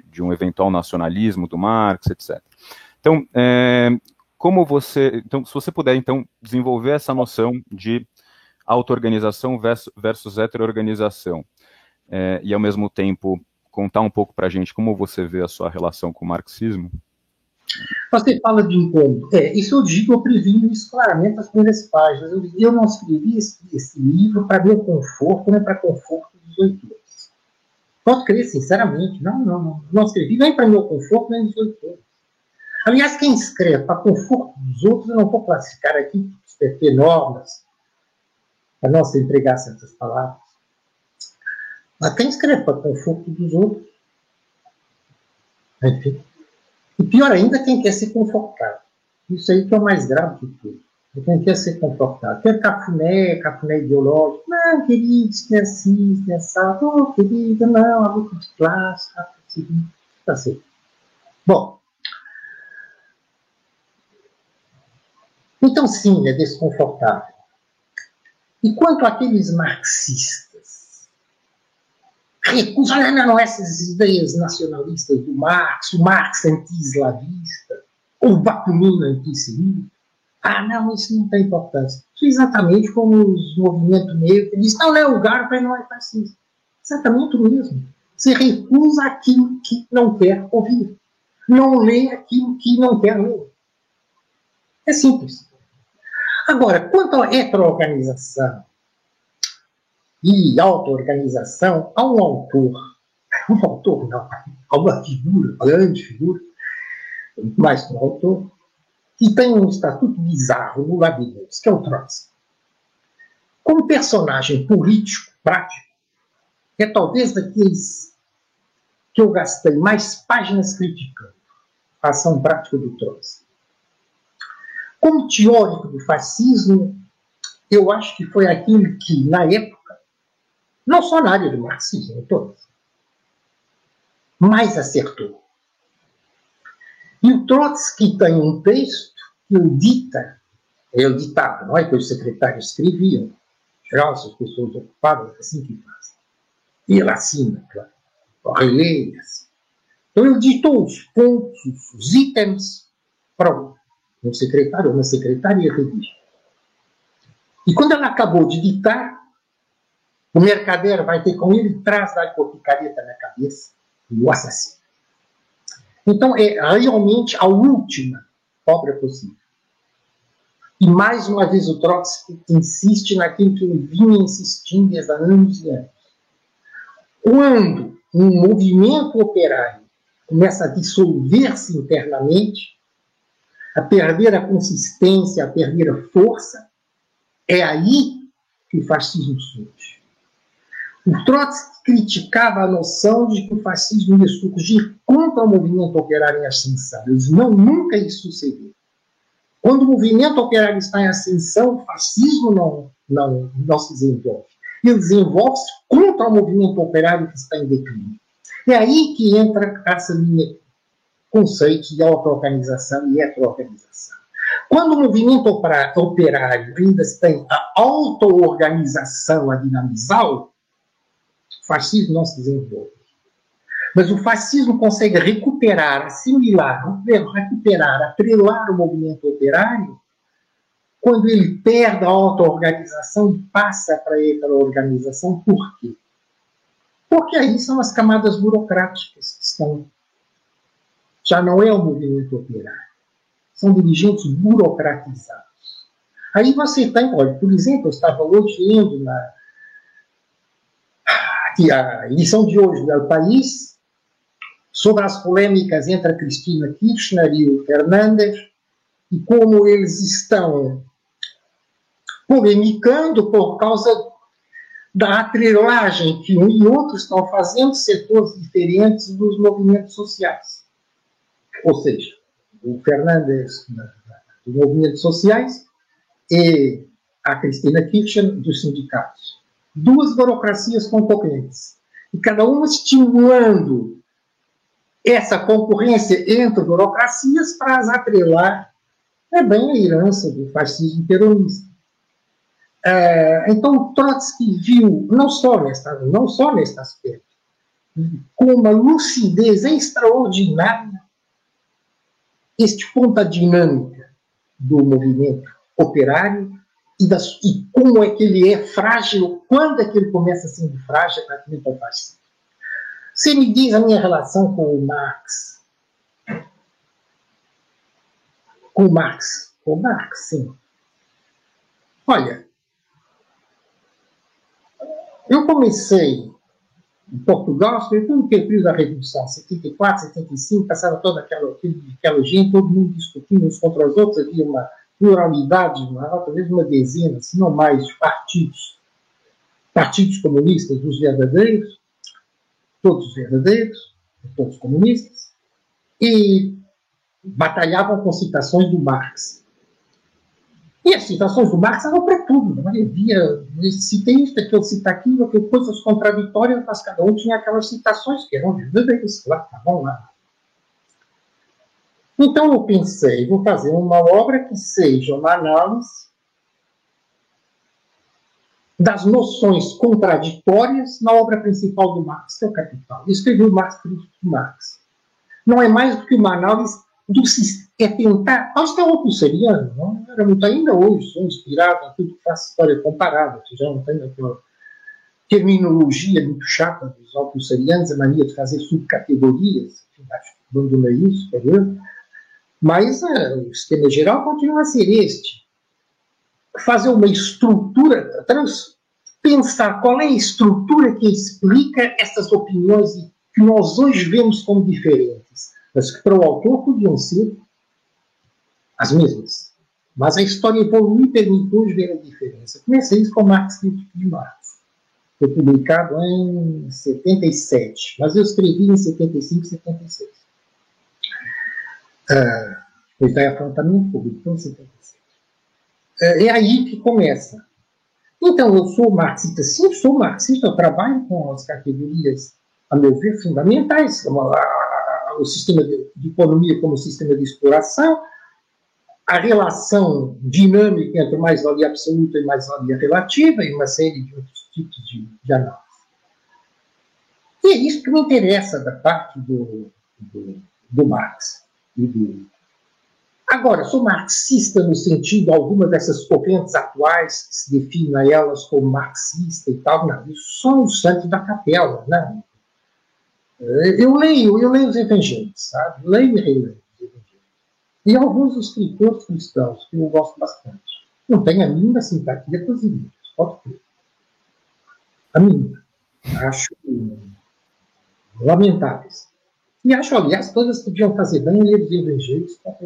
de um eventual nacionalismo do Marx, etc. Então, como você, então, se você puder então desenvolver essa noção de auto-organização versus, heterorganização, e ao mesmo tempo contar um pouco para a gente como você vê a sua relação com o marxismo? Você fala de incômodo. É, isso eu digo, eu previ isso claramente nas primeiras páginas. Eu, eu não escrevi esse, esse livro para meu conforto, nem para conforto dos leitores. Posso crer, sinceramente. Não, não, não. Não escrevi nem para meu conforto, nem dos leitores. Aliás, quem escreve para conforto dos outros, eu não vou classificar aqui, ter normas, para não se empregar certas palavras. Mas quem escreve para conforto dos outros. Enfim. E pior ainda, quem quer se confortar. Isso aí que é o mais grave de tudo. Quem quer ser confortável. Quer cafuné, cafuné ideológico. Não, querido, isso é assim, isso é assado. Oh, querido, não, a luta de classe, assim. Tá certo. Bom. Então, sim, é desconfortável. E quanto àqueles marxistas recusa não, não, essas ideias nacionalistas do Marx, o Marx anti-eslavista, ou o Bakunin antissemita. Ah, não, isso não tem importância. Isso é exatamente como os movimentos negros diz, não é lugar para não é fascista. Exatamente o mesmo. Você recusa aquilo que não quer ouvir. Não lê aquilo que não quer ler. É simples. Agora, quanto à heteroorganização, e auto-organização, há um autor, um autor não, há uma figura, grande figura, mais que um autor, que tem um estatuto bizarro no Labirintos, que é o Trotsky. Como personagem político, prático, é talvez daqueles que eu gastei mais páginas criticando a ação prática do Trotsky. Como teórico do fascismo, eu acho que foi aquele que, na época, não só na área do marxismo, todas. Mas acertou. E o Trotsky tem um texto que o dita, ele ditava, não é que os secretários escreviam, geral, as pessoas ocupadas, assim que fazem. E ele assina, claro, releia assim. Então ele ditou os pontos, os itens, para um secretário uma secretária redigir. E quando ela acabou de ditar, o mercader vai ter com ele, traz com picareta na cabeça o assassino. Então, é realmente a última obra possível. E mais uma vez o Trotsky insiste naquilo que ele vinha insistindo desde anos e anos. quando um movimento operário começa a dissolver-se internamente, a perder a consistência, a perder a força, é aí que o fascismo surge. O Trotsky criticava a noção de que o fascismo ia surgir contra o movimento operário em ascensão. Ele não, nunca isso sucedeu. Quando o movimento operário está em ascensão, o fascismo não, não, não se desenvolve. Ele desenvolve-se contra o movimento operário que está em declínio. É aí que entra essa linha conceitos de auto-organização e heteroorganização. Quando o movimento operário ainda tem a auto-organização a dinamizá-lo, o fascismo não se desenvolve. Mas o fascismo consegue recuperar, assimilar, recuperar, atrelar o movimento operário quando ele perde a auto-organização e passa para a heteroorganização. Por quê? Porque aí são as camadas burocráticas que estão. Já não é o movimento operário. São dirigentes burocratizados. Aí você tem, olha, por exemplo, eu estava hoje lendo na, que a edição de hoje do El País sobre as polêmicas entre a Cristina Kirchner e o Fernandes e como eles estão polemicando por causa da atrelagem que um e outro estão fazendo setores diferentes dos movimentos sociais. Ou seja, o Fernandes dos movimentos sociais e a Cristina Kirchner dos sindicatos duas burocracias concorrentes, e cada uma estimulando essa concorrência entre burocracias para as atrelar é bem a herança do fascismo peronista. É, então, Trotsky viu, não só, nesta, não só neste aspecto, com uma lucidez extraordinária, este ponto da dinâmica do movimento operário e, das, e, como é que ele é frágil, quando é que ele começa a ser frágil para que ele faz. Você me diz a minha relação com o Marx. Com o Marx. Com o Marx, sim. Olha, eu comecei em Portugal, foi o período da Revolução, 74, 75, passava toda aquela, aquela gente, todo mundo discutindo uns contra os outros, havia uma pluralidade maior, talvez uma dezena, se não mais, partidos. Partidos comunistas, os verdadeiros, todos verdadeiros, todos comunistas, e batalhavam com citações do Marx. E as citações do Marx eram para tudo. Não havia, citei isso, aquilo, cita aquilo, aquilo, coisas contraditórias, mas cada um tinha aquelas citações que eram verdadeiras, claro, estavam lá. Então eu pensei, vou fazer uma obra que seja uma análise das noções contraditórias na obra principal do Marx, que é o Capital. Eu escrevi o Marx Marx. Não é mais do que uma análise do é tentar. Que é o Pulseriano, não era muito ainda hoje, sou inspirado em tudo que faz história comparada, que já não tem aquela terminologia muito chata dos alpulserianos, a mania de fazer subcategorias, acho que abandonei isso, quer? Mas é, o esquema geral continua a ser este. Fazer uma estrutura, trans, pensar qual é a estrutura que explica essas opiniões que nós hoje vemos como diferentes, mas que para o autor podiam ser as mesmas. Mas a história evoluiu e permitiu ver a diferença. Comecei isso com Marx Crítico de Marx. Foi publicado em 77, mas eu escrevi em 75 e 76. Uh, o está em afrontamento público, então 76. Uh, é aí que começa. Então, eu sou marxista, sim, sou marxista, eu trabalho com as categorias, a meu ver, fundamentais, como a, a, o sistema de, de economia como sistema de exploração, a relação dinâmica entre mais-valia absoluta e mais-valia relativa e uma série de outros tipos de, de, análise. E é isso que me interessa da parte do, do, do Marx. Agora, sou marxista no sentido alguma dessas correntes atuais que se definem a elas como marxista e tal, não, isso são os santos da capela, né? Eu leio, eu leio os evangelhos, sabe? Leio e releio. E alguns escritores cristãos que eu gosto bastante. Não tenho a mínima simpatia com os livros, pode crer. A mínima. Acho lamentáveis. E acho, aliás, todas podiam fazer bem ler os evangelhos para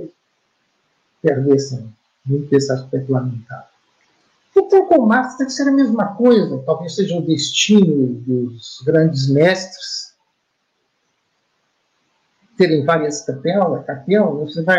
perdessem muito esse aspecto lamentável. Então, com Marx deve ser a mesma coisa, talvez seja o destino dos grandes mestres terem várias capelas, capelas, você vai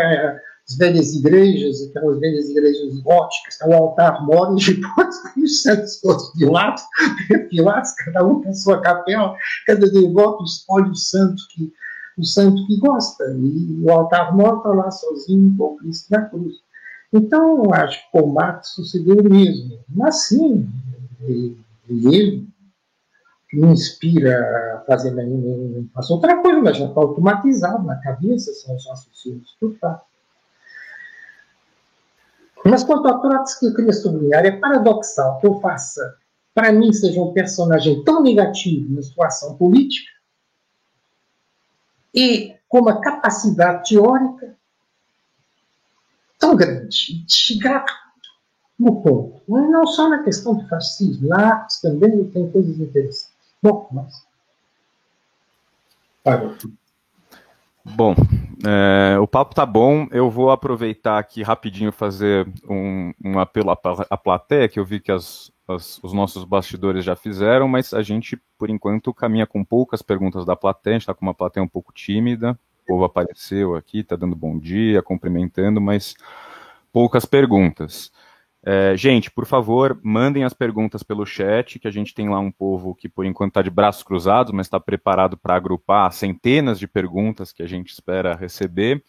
as velhas igrejas, aquelas velhas igrejas góticas, o altar mora e depois tem os santos todos pilatos, pilatos, cada um com a sua capela, cada devoto escolhe o santo que, o santo que gosta, e o altar mora está lá sozinho com o Cristo na cruz. Então, acho que com Marx sucedeu o mesmo. Mas sim, ele me inspira a fazer nenhum. Faço outra coisa, mas já está automatizado na cabeça, são os raciocínios que eu faço. Mas quanto a Trotsky, eu queria sublinhar, é paradoxal que eu faça, para mim, seja um personagem tão negativo na situação política e com uma capacidade teórica tão grande, de chegar no ponto. Não só na questão do fascismo, lá também tem coisas interessantes. Bom, mas. Bom, é, o papo tá bom. Eu vou aproveitar aqui rapidinho fazer um, um apelo à, à plateia, que eu vi que as, as, os nossos bastidores já fizeram, mas a gente, por enquanto, caminha com poucas perguntas da plateia. A gente está com uma plateia um pouco tímida o povo apareceu aqui, está dando bom dia, cumprimentando, mas poucas perguntas. É, gente, por favor, mandem as perguntas pelo chat, que a gente tem lá um povo que por enquanto está de braços cruzados, mas está preparado para agrupar centenas de perguntas que a gente espera receber.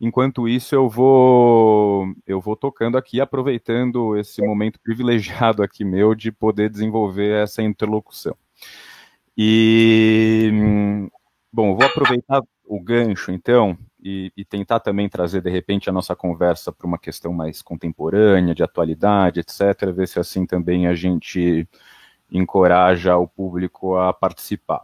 Enquanto isso, eu vou eu vou tocando aqui, aproveitando esse momento privilegiado aqui meu de poder desenvolver essa interlocução. E bom, vou aproveitar o gancho, então, e, e, tentar também trazer, de repente, a nossa conversa para uma questão mais contemporânea, de atualidade, etc., ver se assim também a gente encoraja o público a participar.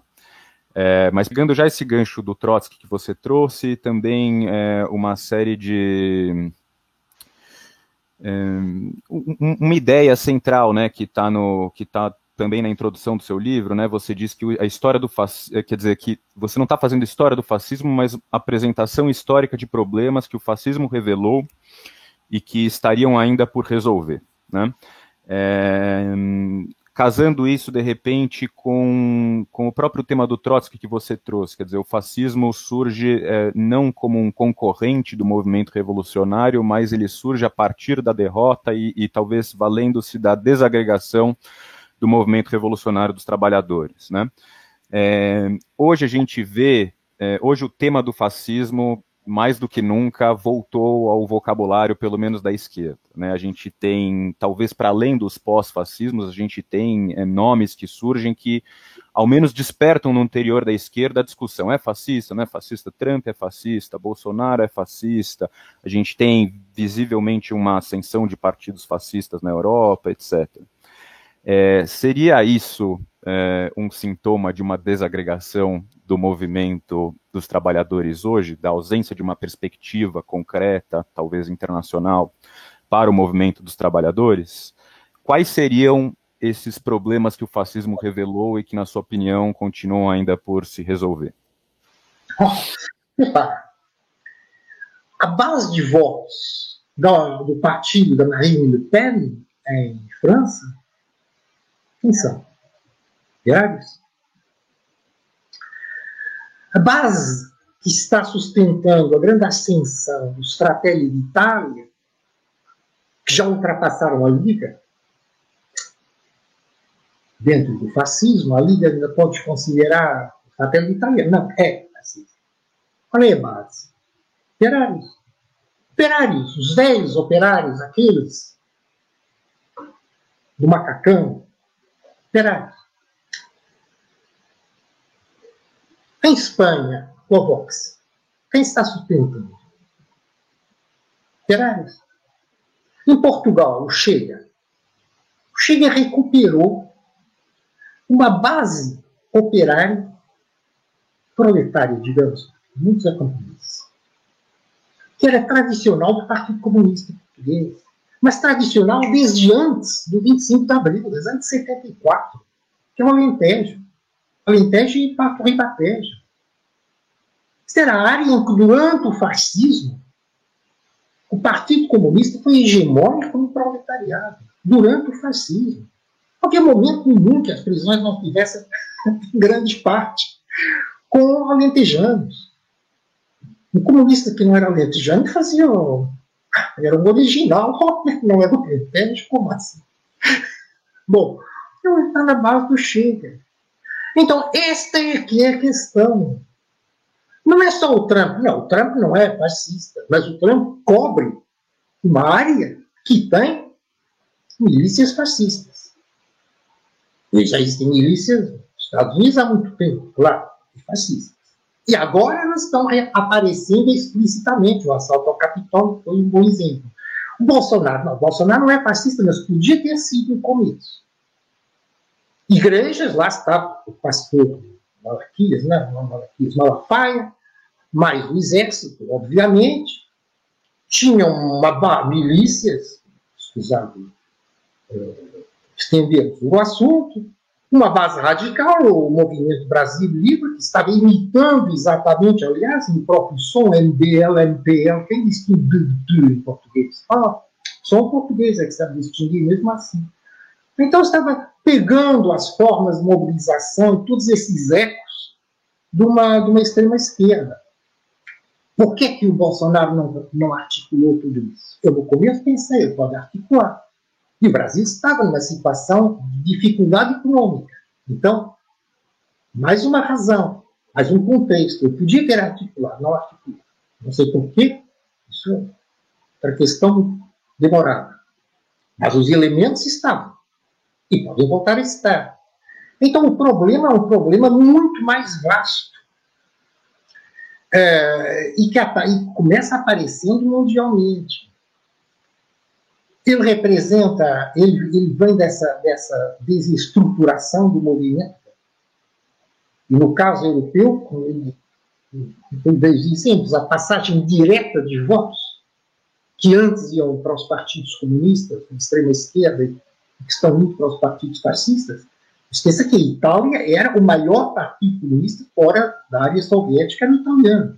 É, mas pegando já esse gancho do Trotsky que você trouxe, também é, uma série de. É, uma ideia central né, que está que tá também na introdução do seu livro, né, você diz que a história do fascismo, eh, quer dizer que você não está fazendo história do fascismo, mas apresentação histórica de problemas que o fascismo revelou e que estariam ainda por resolver, né? É, casando isso de repente com, com o próprio tema do Trotsky que você trouxe, quer dizer, o fascismo surge é, não como um concorrente do movimento revolucionário, mas ele surge a partir da derrota e, e talvez valendo-se da desagregação do movimento revolucionário dos trabalhadores. Né? É, hoje a gente vê, é, hoje o tema do fascismo, mais do que nunca, voltou ao vocabulário, pelo menos da esquerda. Né? A gente tem, talvez para além dos pós-fascismos, a gente tem é, nomes que surgem que, ao menos, despertam no interior da esquerda a discussão: é fascista, não é fascista? Trump é fascista, Bolsonaro é fascista. A gente tem visivelmente uma ascensão de partidos fascistas na Europa, etc. É, seria isso é, um sintoma de uma desagregação do movimento dos trabalhadores hoje, da ausência de uma perspectiva concreta, talvez internacional, para o movimento dos trabalhadores? Quais seriam esses problemas que o fascismo revelou e que, na sua opinião, continuam ainda por se resolver? A base de votos do, do partido da Marine Le Pen em França quem são? Diários? A base que está sustentando a grande ascensão dos Fratelli d'Italia, que já ultrapassaram a Liga, dentro do fascismo, a Liga ainda pode considerar o Fratelli d'Italia? Não, é fascismo. Qual é a base? Operários. Operários, os velhos operários, aqueles do macacão, Esperar. Em Espanha, o Vox. Quem está sustentando? Operários. Em Portugal, o Chega. O Chega recuperou uma base operária proletária, digamos, muitos acompanhantes, que era tradicional do Partido Comunista Português mas tradicional desde antes do 25 de abril, desde antes de 74, que é o Alentejo. Alentejo e Ribatejo. Será a área em que, durante o fascismo, o Partido Comunista foi hegemônico no proletariado, durante o fascismo. Em qualquer momento nenhum que as prisões não tivessem grande parte com alentejanos. O comunista que não era alentejano fazia. Era um original, não era o pretende, como assim? Bom, eu está na base do Chega. Então, esta aqui é a questão. Não é só o Trump. Não, o Trump não é fascista, mas o Trump cobre uma área que tem milícias fascistas. E já existem milícias nos Estados Unidos há muito tempo, claro, fascistas. E agora elas estão aparecendo explicitamente. O assalto Capitólio foi um bom exemplo. O Bolsonaro, não, o Bolsonaro não é fascista, mas podia ter sido no começo. Igrejas, lá o pastor Malaquias, né? Malaquias Malafaia, mais o exército, obviamente, tinham uma milícias, escusado é, estender o assunto, uma base radical, o Movimento Brasil Livre, que estava imitando exatamente, aliás, no próprio som, MBL, MPL, quem distingue em português? Ah, som português é que sabe distinguir mesmo assim. Então, estava pegando as formas de mobilização, todos esses ecos de uma, de uma extrema-esquerda. Por que, que o Bolsonaro não, não articulou tudo isso? Eu, no começo, pensei, ele pode articular. E o Brasil estava numa situação de dificuldade econômica. Então, mais uma razão, mais um contexto. Eu podia ter articulado, não articulado. Não sei por quê, isso é questão demorada. Mas os elementos estavam. E podem voltar a estar. Então, o problema é um problema muito mais vasto é, e que e começa aparecendo mundialmente. Ele representa, ele, ele vem dessa, dessa desestruturação do movimento. E no caso europeu, ele, desde sempre, a passagem direta de votos, que antes iam para os partidos comunistas, de extrema esquerda, que estão indo para os partidos fascistas, Esqueça que a Itália era o maior partido comunista fora da área soviética no italiano.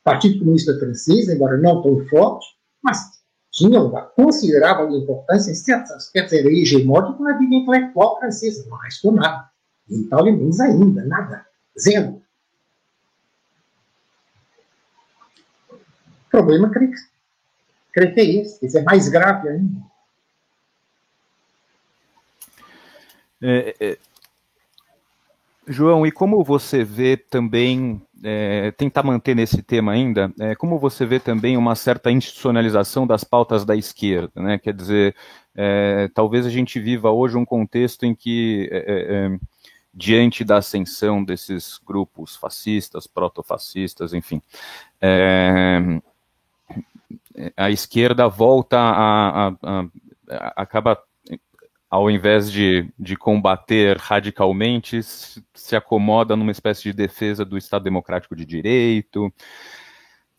O Partido Comunista Francês, embora não tão forte, mas tinha uma considerável importância em certos aspectos, era hegemônico na vida intelectual francesa, não restou nada. Itália, menos ainda, nada, zero. Problema, que é esse, esse é mais grave ainda. É, é, João, e como você vê também, é, tentar manter nesse tema ainda, é, como você vê também uma certa institucionalização das pautas da esquerda, né? Quer dizer, é, talvez a gente viva hoje um contexto em que, é, diante da ascensão desses grupos fascistas, protofascistas, enfim, a esquerda volta a, a, a acaba ao invés de, de combater radicalmente, se acomoda numa espécie de defesa do Estado Democrático de Direito.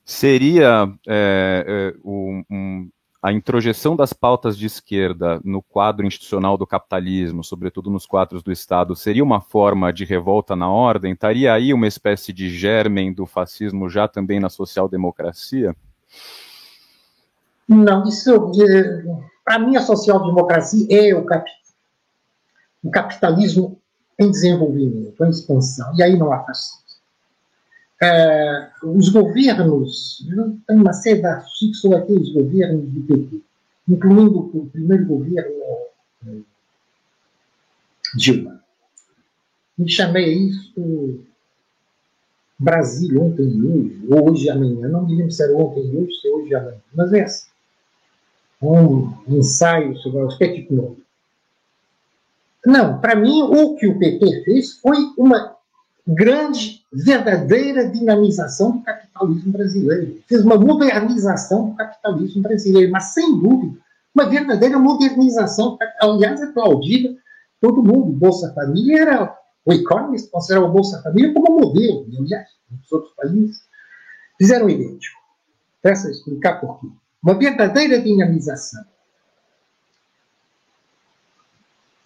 Seria é, é, um, a introjeção das pautas de esquerda no quadro institucional do capitalismo, sobretudo nos quadros do Estado, seria uma forma de revolta na ordem? Estaria aí uma espécie de germen do fascismo já também na social-democracia? Não, isso para mim, a social-democracia é o, cap... o capitalismo em desenvolvimento, em expansão. E aí não há fascismo. É, os governos, tem uma série artigos sobre aqueles governos do PT, incluindo o primeiro governo é, Dilma. Me chamei isso Brasil ontem e hoje, hoje e amanhã. Não me lembro se era ontem e hoje, se é hoje e amanhã. Mas é assim um ensaio sobre o aspecto econômico. Não, para mim, o que o PT fez foi uma grande, verdadeira dinamização do capitalismo brasileiro. Fez uma modernização do capitalismo brasileiro, mas sem dúvida, uma verdadeira modernização, aliás, aplaudida todo mundo. Bolsa Família era. O Economist considerava Bolsa Família como modelo, e, aliás, nos outros países fizeram idêntico. Peço explicar por quê uma verdadeira dinamização.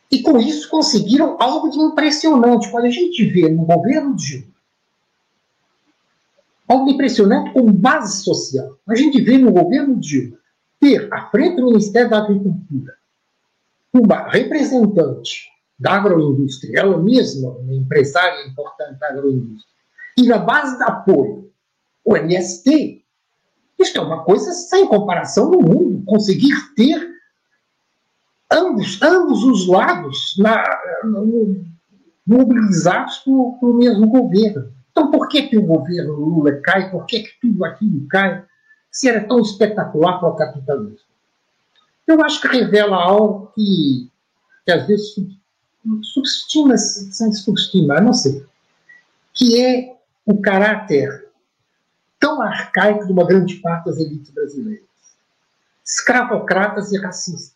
E com isso conseguiram algo de impressionante. Quando a gente vê no governo Dilma algo impressionante como base social. A gente vê no governo Dilma ter à frente do Ministério da Agricultura uma representante da agroindústria, ela mesma, uma empresária importante da agroindústria, e na base de apoio, o MST, isto é uma coisa sem comparação no mundo. Conseguir ter ambos, ambos os lados na, no, mobilizados pelo mesmo governo. Então, por que, que o governo Lula cai? Por que, que tudo aquilo cai? Se era tão espetacular para o capitalismo. Eu acho que revela algo que, que às vezes subestima-se, sem subestimar, não sei, que é o caráter tão arcaico de uma grande parte das elites brasileiras. Escravocratas e racistas.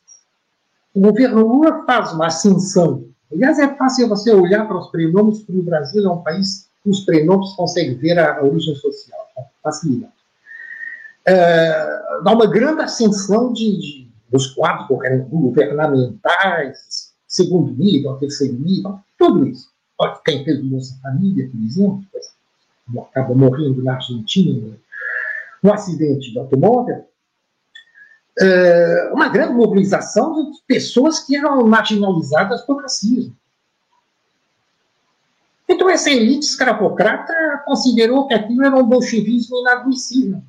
O governo Lula faz uma ascensão. Aliás, é fácil você olhar para os prenomes, porque o Brasil é um país os prenomes consegue ver a, a origem social, com facilidade. É, dá uma grande ascensão de, de, dos quadros governamentais, segundo nível, terceiro nível, tudo isso. Quem fez Bolsa Família, por exemplo, acaba morrendo na Argentina, no acidente de automóvel, é, uma grande mobilização de pessoas que eram marginalizadas por racismo. Então, essa elite escravocrata considerou que aquilo era um bolchevismo inadmissível.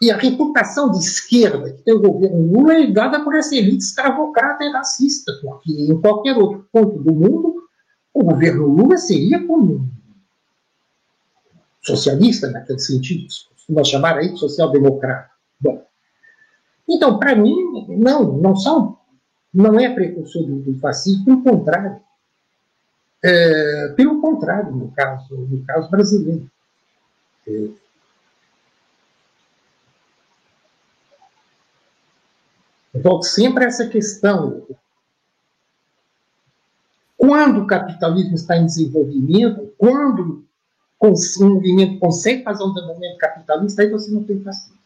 E a reputação de esquerda que tem o governo Lula é dada por essa elite escravocrata e racista, porque em qualquer outro ponto do mundo, o governo Lula seria como socialista, naquele sentido, costuma chamar aí de social-democrata. Bom, então, para mim, não, não são, não é precursor do fascismo, pelo contrário. É, pelo contrário, no caso, no caso brasileiro. É, volto sempre a essa questão. Quando o capitalismo está em desenvolvimento, quando o movimento consegue fazer um desenvolvimento capitalista, aí você não tem fascismo.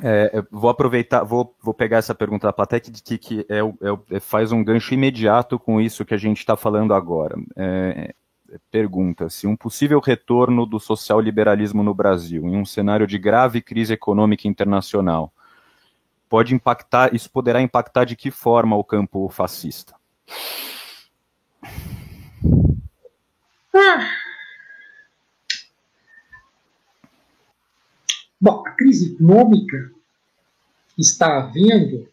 É, vou aproveitar, vou, vou pegar essa pergunta da plateia que, que é, é, é, faz um gancho imediato com isso que a gente está falando agora. É, pergunta se um possível retorno do social-liberalismo no Brasil, em um cenário de grave crise econômica internacional, pode impactar, isso poderá impactar de que forma o campo fascista? Ah. Bom, a crise econômica está havendo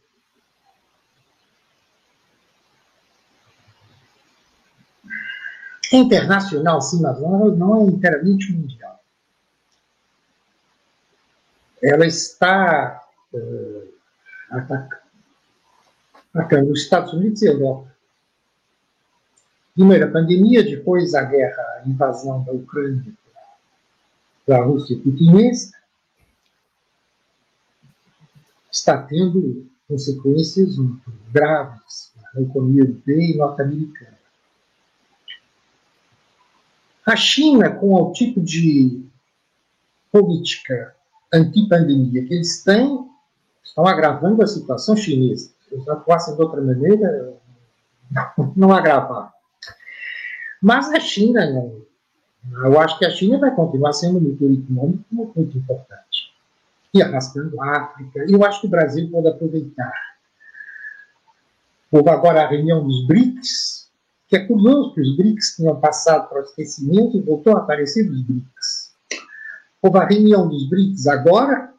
é internacional, sim, mas não é inteiramente mundial. Ela está uh, atacando os Estados Unidos e a Europa. Primeiro a pandemia, depois a guerra, a invasão da Ucrânia da Rússia putinesa, está tendo consequências muito graves na economia europeia e norte-americana. A China, com o tipo de política antipandemia que eles têm, estão agravando a situação chinesa. Se eles atuassem de outra maneira, não, não agravar. Mas a China, não, eu acho que a China vai continuar sendo um motor econômico muito importante e arrastando a África. E eu acho que o Brasil pode aproveitar. Houve agora a reunião dos BRICS, que é curioso que os BRICS tinham passado para o esquecimento e voltou a aparecer os BRICS. Houve a reunião dos BRICS agora,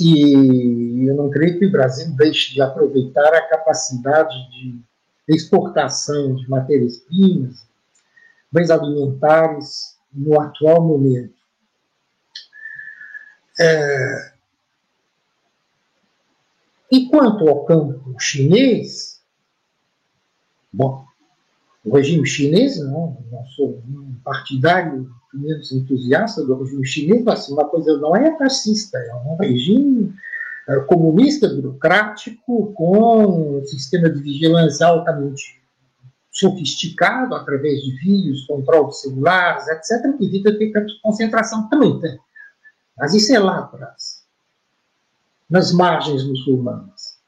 e eu não creio que o Brasil deixe de aproveitar a capacidade de exportação de matérias-primas, bens alimentares no atual momento. É... E quanto ao campo chinês, bom, o regime chinês, não, não sou um partidário menos entusiasta do regime chinês, mas uma coisa não é fascista, é um regime é, comunista, burocrático, com um sistema de vigilância altamente sofisticado, através de vídeos, controle de celulares, etc., que evita ter campos de concentração também tem. Mas isso é lá atrás, nas margens muçulmanas.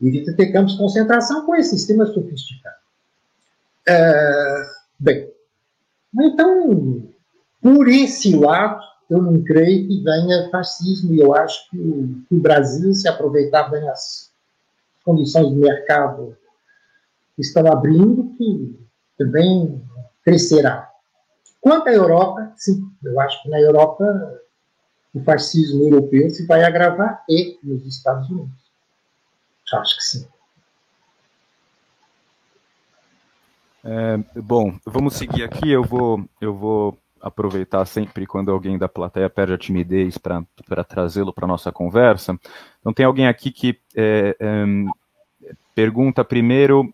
Evita ter campos de concentração com esse sistema sofisticado. É, bem, então, Por esse lado, eu não creio que venha fascismo, e eu acho que o, que o Brasil, se aproveitar bem as condições do mercado estão abrindo, que também crescerá. Quanto à Europa, sim, eu acho que na Europa o fascismo europeu se vai agravar e nos Estados Unidos. Acho que sim. É, bom, vamos seguir aqui. Eu vou, eu vou aproveitar sempre quando alguém da plateia perde a timidez para trazê-lo para nossa conversa. Então, tem alguém aqui que é, é, pergunta primeiro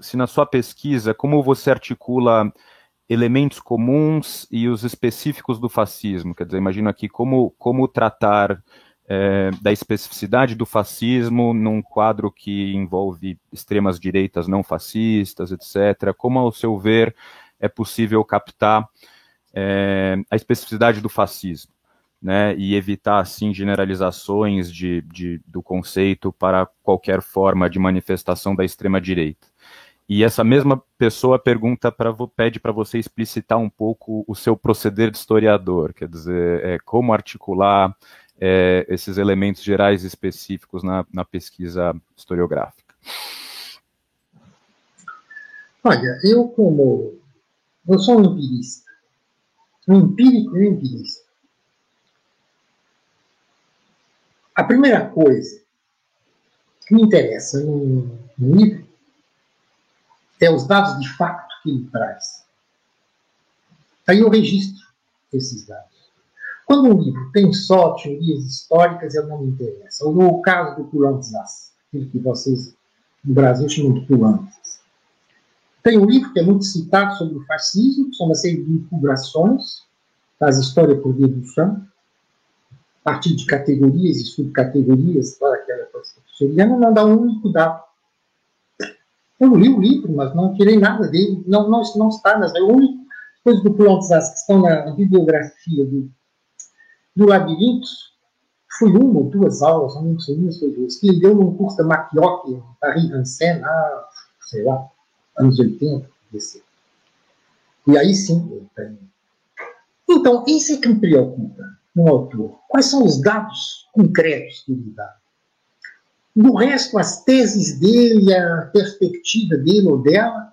se na sua pesquisa como você articula elementos comuns e os específicos do fascismo. Quer dizer, imagino aqui como, como tratar é, da especificidade do fascismo num quadro que envolve extremas direitas não fascistas, etc. Como, ao seu ver, é possível captar é, a especificidade do fascismo, né, e evitar, assim, generalizações de, de, do conceito para qualquer forma de manifestação da extrema-direita. E essa mesma pessoa pergunta para pede para você explicitar um pouco o seu proceder de historiador, quer dizer, é, como articular é, esses elementos gerais específicos na, na pesquisa historiográfica. Olha, eu como eu sou um empirista, um empírico e um empirista. A primeira coisa que me interessa no, livro é os dados de fato que ele traz. Aí eu registro esses dados. Quando um livro tem só teorias históricas, ele não me interessa. Ou no caso do Coulantzas, aquilo que vocês no Brasil chamam de Coulantzas. Tem um livro que é muito citado sobre o fascismo, que são uma série de incubrações, faz história por chão, a partir de categorias e subcategorias para aquela constitucional, não dá um único dado. Eu li o livro, mas não tirei nada dele, não, não, não está nas. É a única coisa do Coulantzas que estão na bibliografia do, do Labirinto, foi uma ou duas aulas, não sei, uma ou duas, que ele deu num curso da Maquioc, Paris Vincennes, há, sei lá, anos 80, desse. E aí sim. Então, isso é que me preocupa no autor. Quais são os dados concretos que ele dá? No resto, as teses dele, a perspectiva dele ou dela,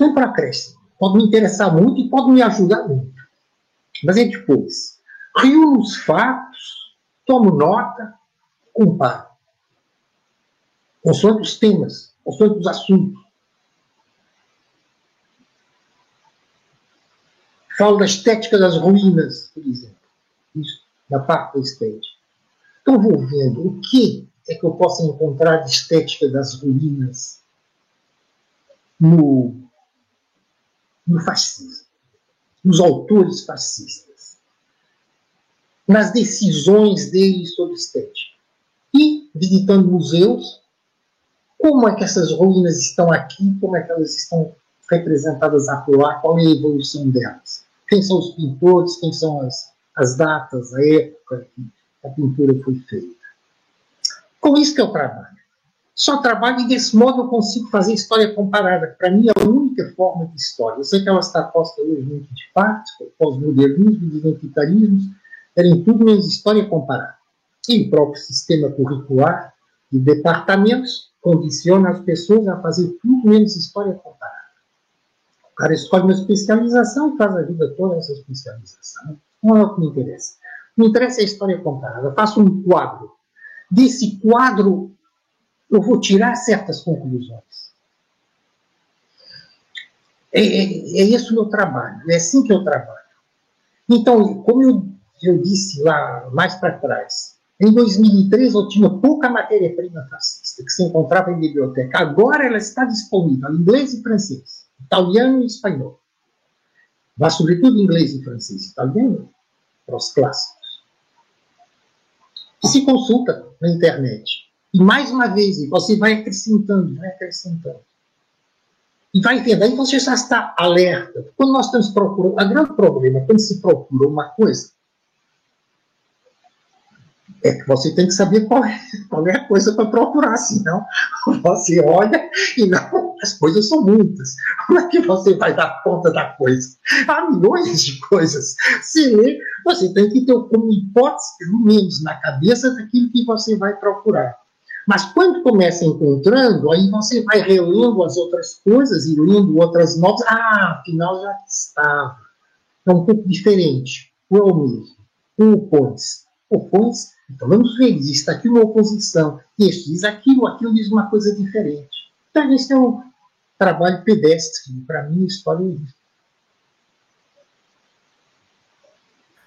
é para acréscimo. Pode me interessar muito e pode me ajudar muito. Mas é depois. Reúno os fatos, tomo nota, comparo. Consoante os temas, consoante os assuntos. Falo da estética das ruínas, por exemplo. Isso, na parte da estética. Então vou vendo o que é que eu posso encontrar de estética das ruínas no, no fascismo, nos autores fascistas, nas decisões deles sobre estética. E, visitando museus, como é que essas ruínas estão aqui, como é que elas estão representadas acolá, qual é a evolução delas. Quem são os pintores, quem são as, as datas, a época que a pintura foi feita. Com isso que eu trabalho. Só trabalho e desse modo eu consigo fazer história comparada. Para mim, é a única forma de história. Eu sei que ela está posta hoje muito de parte, pós-modernismo, identitarismo, em tudo menos história comparada. E o próprio sistema curricular de departamentos condiciona as pessoas a fazer tudo menos história comparada. O cara escolhe uma especialização e faz a vida toda essa especialização. Não é o que me interessa. Me interessa a história comparada. Eu faço um quadro. Desse quadro, eu vou tirar certas conclusões. É, é, é esse o meu trabalho. É assim que eu trabalho. Então, como eu, eu disse lá mais para trás, em 2003 eu tinha pouca matéria-prima fascista que se encontrava em biblioteca. Agora ela está disponível em inglês e francês, italiano e espanhol. Mas, sobretudo, inglês e francês. Italiano, para os clássicos se consulta na internet. E mais uma vez, você vai acrescentando, vai acrescentando. E vai vendo, aí você já está alerta. Quando nós estamos procurando, o grande problema é quando se procura uma coisa, é que você tem que saber qual é, qual é a coisa para procurar, senão você olha e não, as coisas são muitas. Como é que você vai dar conta da coisa? Há milhões de coisas. Se ler, você tem que ter como hipótese, pelo menos na cabeça, daquilo que você vai procurar. Mas quando começa encontrando, aí você vai relendo as outras coisas e lendo outras notas. Ah, afinal já estava. É um pouco diferente. É o mesmo. O Pontes. O Pontes então vamos ver, existe aqui uma oposição. Este diz aquilo, aquilo diz uma coisa diferente. Então, esse é um trabalho pedestre. Para mim, história é isso.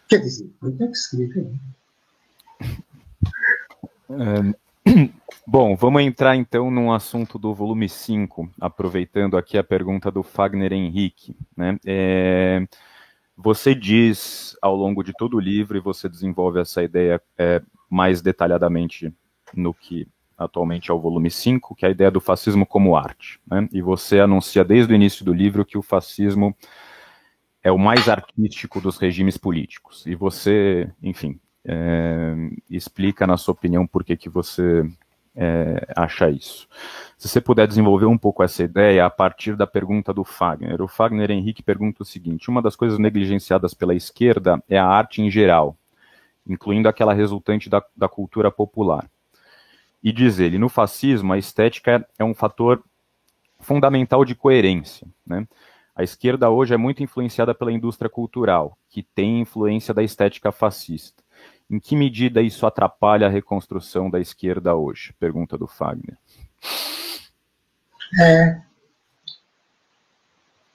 Quer dizer, eu tenho que escrever. É, bom, vamos entrar então num assunto do volume 5, aproveitando aqui a pergunta do Fagner Henrique. Né? É, você diz ao longo de todo o livro, e você desenvolve essa ideia é, mais detalhadamente no que atualmente é o volume 5, que é a ideia do fascismo como arte. Né? E você anuncia desde o início do livro que o fascismo é o mais artístico dos regimes políticos. E você, enfim, é, explica, na sua opinião, por que, que você é, acha isso. Se você puder desenvolver um pouco essa ideia a partir da pergunta do Fagner. O Fagner Henrique pergunta o seguinte: uma das coisas negligenciadas pela esquerda é a arte em geral, incluindo aquela resultante da, da cultura popular. E diz ele: no fascismo, a estética é um fator fundamental de coerência. Né? A esquerda hoje é muito influenciada pela indústria cultural, que tem influência da estética fascista. Em que medida isso atrapalha a reconstrução da esquerda hoje? Pergunta do Fagner. É,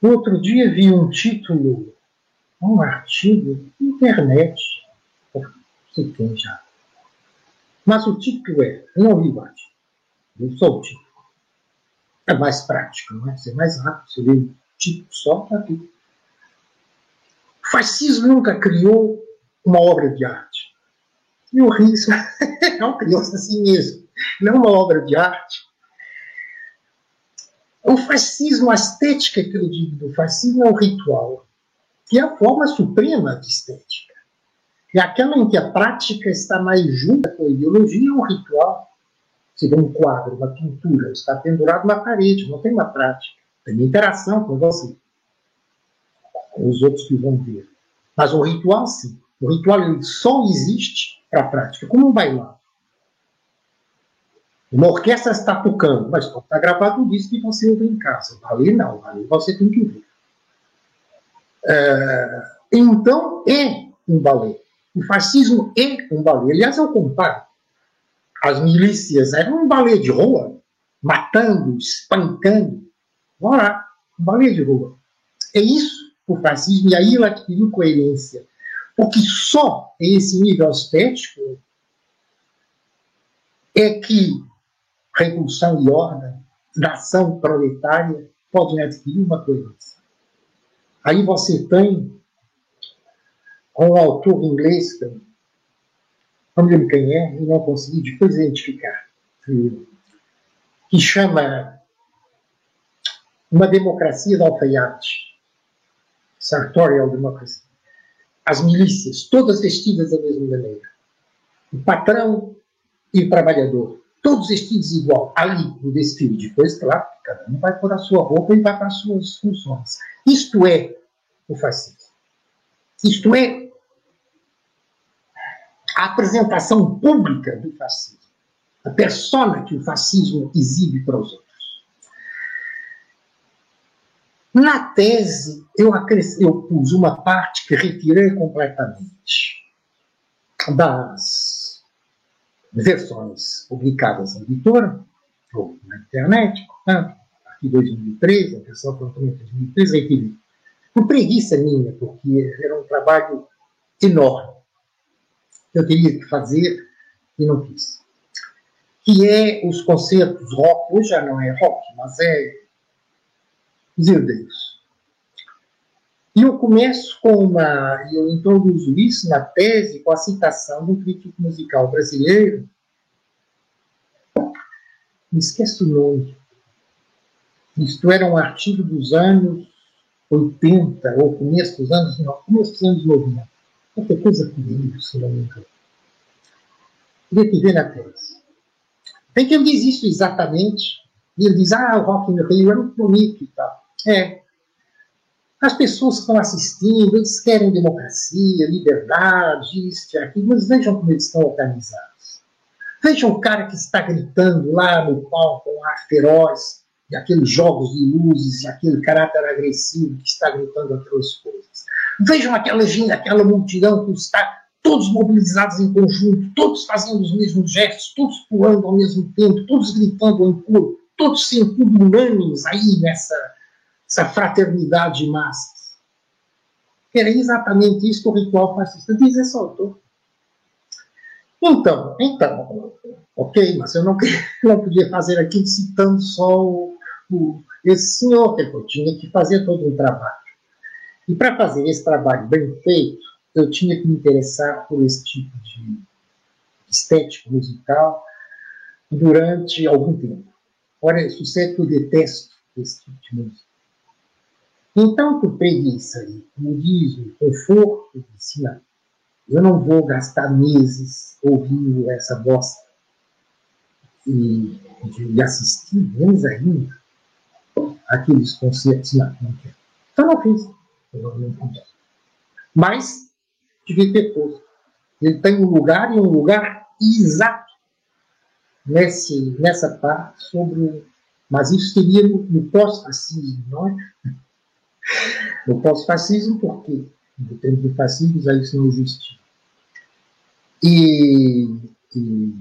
outro dia vi um título, um artigo internet, se tem já. Mas o título é, não li o artigo, eu só o título. É mais prático, não é? Ser mais rápido, você lê o título só para ver. O fascismo nunca criou uma obra de arte. E o risco é uma criança assim mesmo, não uma obra de arte. O fascismo, a estética que eu digo do fascismo é o ritual, que é a forma suprema de estética. É aquela em que a prática está mais junta com a ideologia, o ritual. Você vê um quadro, uma pintura, está pendurado na parede, não tem uma prática, tem interação com você, com os outros que vão ver. Mas o ritual, sim. O ritual só existe para a prática, como um bailado. Uma orquestra está tocando, mas está gravado um disco que você ouve em casa. Valer não, valer você tem que ouvir. É, então, é um balé. O fascismo é um balé. Aliás, eu comparo. As milícias eram um balé de rua, matando, espancando. Ora, um balé de rua. É isso o fascismo, e aí ele adquiriu coerência. Porque só esse nível estético é que revolução e ordem, nação proletária, podem adquirir uma coerência. Aí você tem um autor inglês, não me lembro quem é, e não consegui depois identificar, que chama Uma Democracia de Alfaiate, Sartorial Democracy as milícias, todas vestidas da mesma maneira. O patrão e o trabalhador, todos vestidos igual, ali no desfile. Depois, claro, cada um vai pôr a sua roupa e vai para as suas funções. Isto é o fascismo. Isto é a apresentação pública do fascismo. A persona que o fascismo exibe para os outros. Na tese, eu, eu pus uma parte que retirei completamente das versões publicadas na editora, ou na internet, portanto, aqui 2013, a versão em 2013, retirei. Por preguiça minha, porque era um trabalho enorme. Eu teria que fazer e não fiz. Que é os concertos rock, hoje já não é rock, mas é Deus. E eu começo com uma. Eu introduzo isso na tese com a citação do crítico musical brasileiro. Me esqueço o nome. Isto era um artigo dos anos 80, ou começo dos anos, não, começo dos anos 90. Qualquer coisa comigo, se não me engano. Queria te ver na tese. Tem que ele diz isso exatamente. E ele diz, ah, o Rock in Rio é muito bonito e tal. É. As pessoas que estão assistindo, eles querem democracia, liberdade, isso e aquilo, mas vejam como eles estão organizados. Vejam o cara que está gritando lá no palco com ar feroz, e aqueles jogos de luzes, e aquele caráter agressivo que está gritando aquelas coisas. Vejam aquela gente, aquela multidão que está todos mobilizados em conjunto, todos fazendo os mesmos gestos, todos pulando ao mesmo tempo, todos gritando em coro, todos sentindo unânimes aí nessa essa fraternidade de massas. Era exatamente isso que o ritual fascista diz esse autor. Então, então, ok, mas eu não, não podia fazer aqui citando só o, o, esse senhor, que eu tinha que fazer todo um trabalho. E para fazer esse trabalho bem feito, eu tinha que me interessar por esse tipo de estética musical durante algum tempo. Ora, isso é que eu detesto esse tipo de música. Então, por preguiça e comodismo, conforto de ensinar, eu não vou gastar meses ouvindo essa bosta e de assistir, menos ainda, aqueles concertos na conta. Então, não fiz. Eu não fiz. Mas, devia ter posto. Ele tem um lugar e um lugar exato nesse, nessa parte sobre. Mas isso seria no, no pós-fascismo, não é? No pós-fascismo, porque no tempo do fascismo já isso não existia. E, e,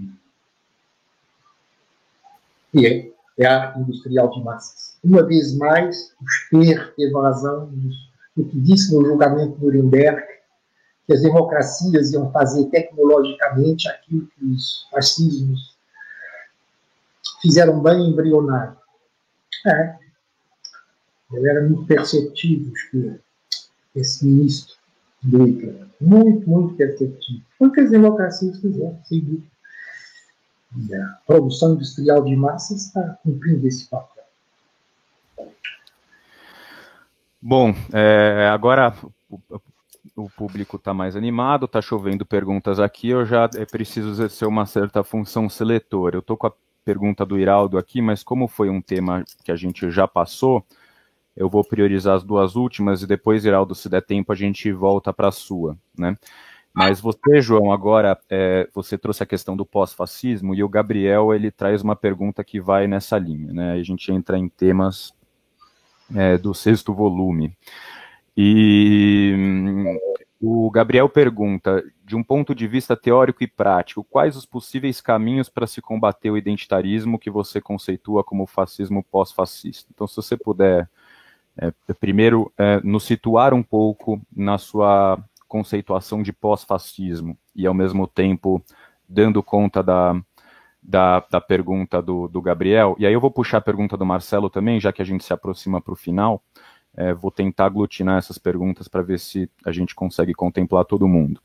e é, é a industrial de massas. Uma vez mais, o Speer teve razão no que disse no julgamento de Nuremberg, que as democracias iam fazer tecnologicamente aquilo que os fascismos fizeram bem embrionário. É, ele era muito perceptivo, esse ministro do Hitler. Muito, muito perceptivo. Foi o que as democracias fizeram, seguir. E a produção industrial de massa está cumprindo esse papel. Bom, é, agora o público está mais animado, está chovendo perguntas aqui, eu já preciso exercer uma certa função seletora. Eu estou com a pergunta do Iraldo aqui, mas como foi um tema que a gente já passou, eu vou priorizar as duas últimas e depois, Iraldo, se der tempo, a gente volta para a sua, né? Mas você, João, agora é, você trouxe a questão do pós-fascismo e o Gabriel ele traz uma pergunta que vai nessa linha, né? A gente entra em temas é, do sexto volume. E hum, o Gabriel pergunta, de um ponto de vista teórico e prático, quais os possíveis caminhos para se combater o identitarismo que você conceitua como fascismo pós-fascista? Então, se você puder é, primeiro, é, nos situar um pouco na sua conceituação de pós-fascismo e, ao mesmo tempo, dando conta da, da, da pergunta do, do, Gabriel. E aí eu vou puxar a pergunta do Marcelo também, já que a gente se aproxima para o final. É, vou tentar aglutinar essas perguntas para ver se a gente consegue contemplar todo mundo.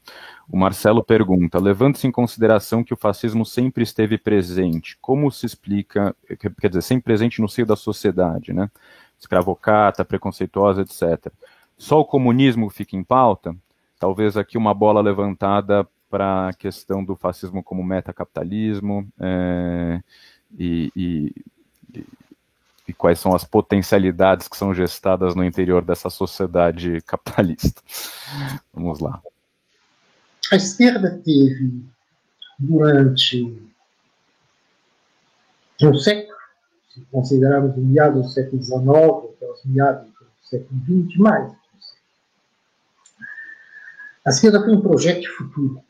O Marcelo pergunta: levando-se em consideração que o fascismo sempre esteve presente, como se explica, quer dizer, sempre presente no seio da sociedade, né? Escravocata, preconceituosa, etc. Só o comunismo fica em pauta? Talvez aqui uma bola levantada para a questão do fascismo como metacapitalismo é, e, e, e, quais são as potencialidades que são gestadas no interior dessa sociedade capitalista. Vamos lá. A esquerda teve, durante um século, se considerarmos o meados do século XIX, até os meados do século XX, mais. A esquerda foi um projeto de futuro.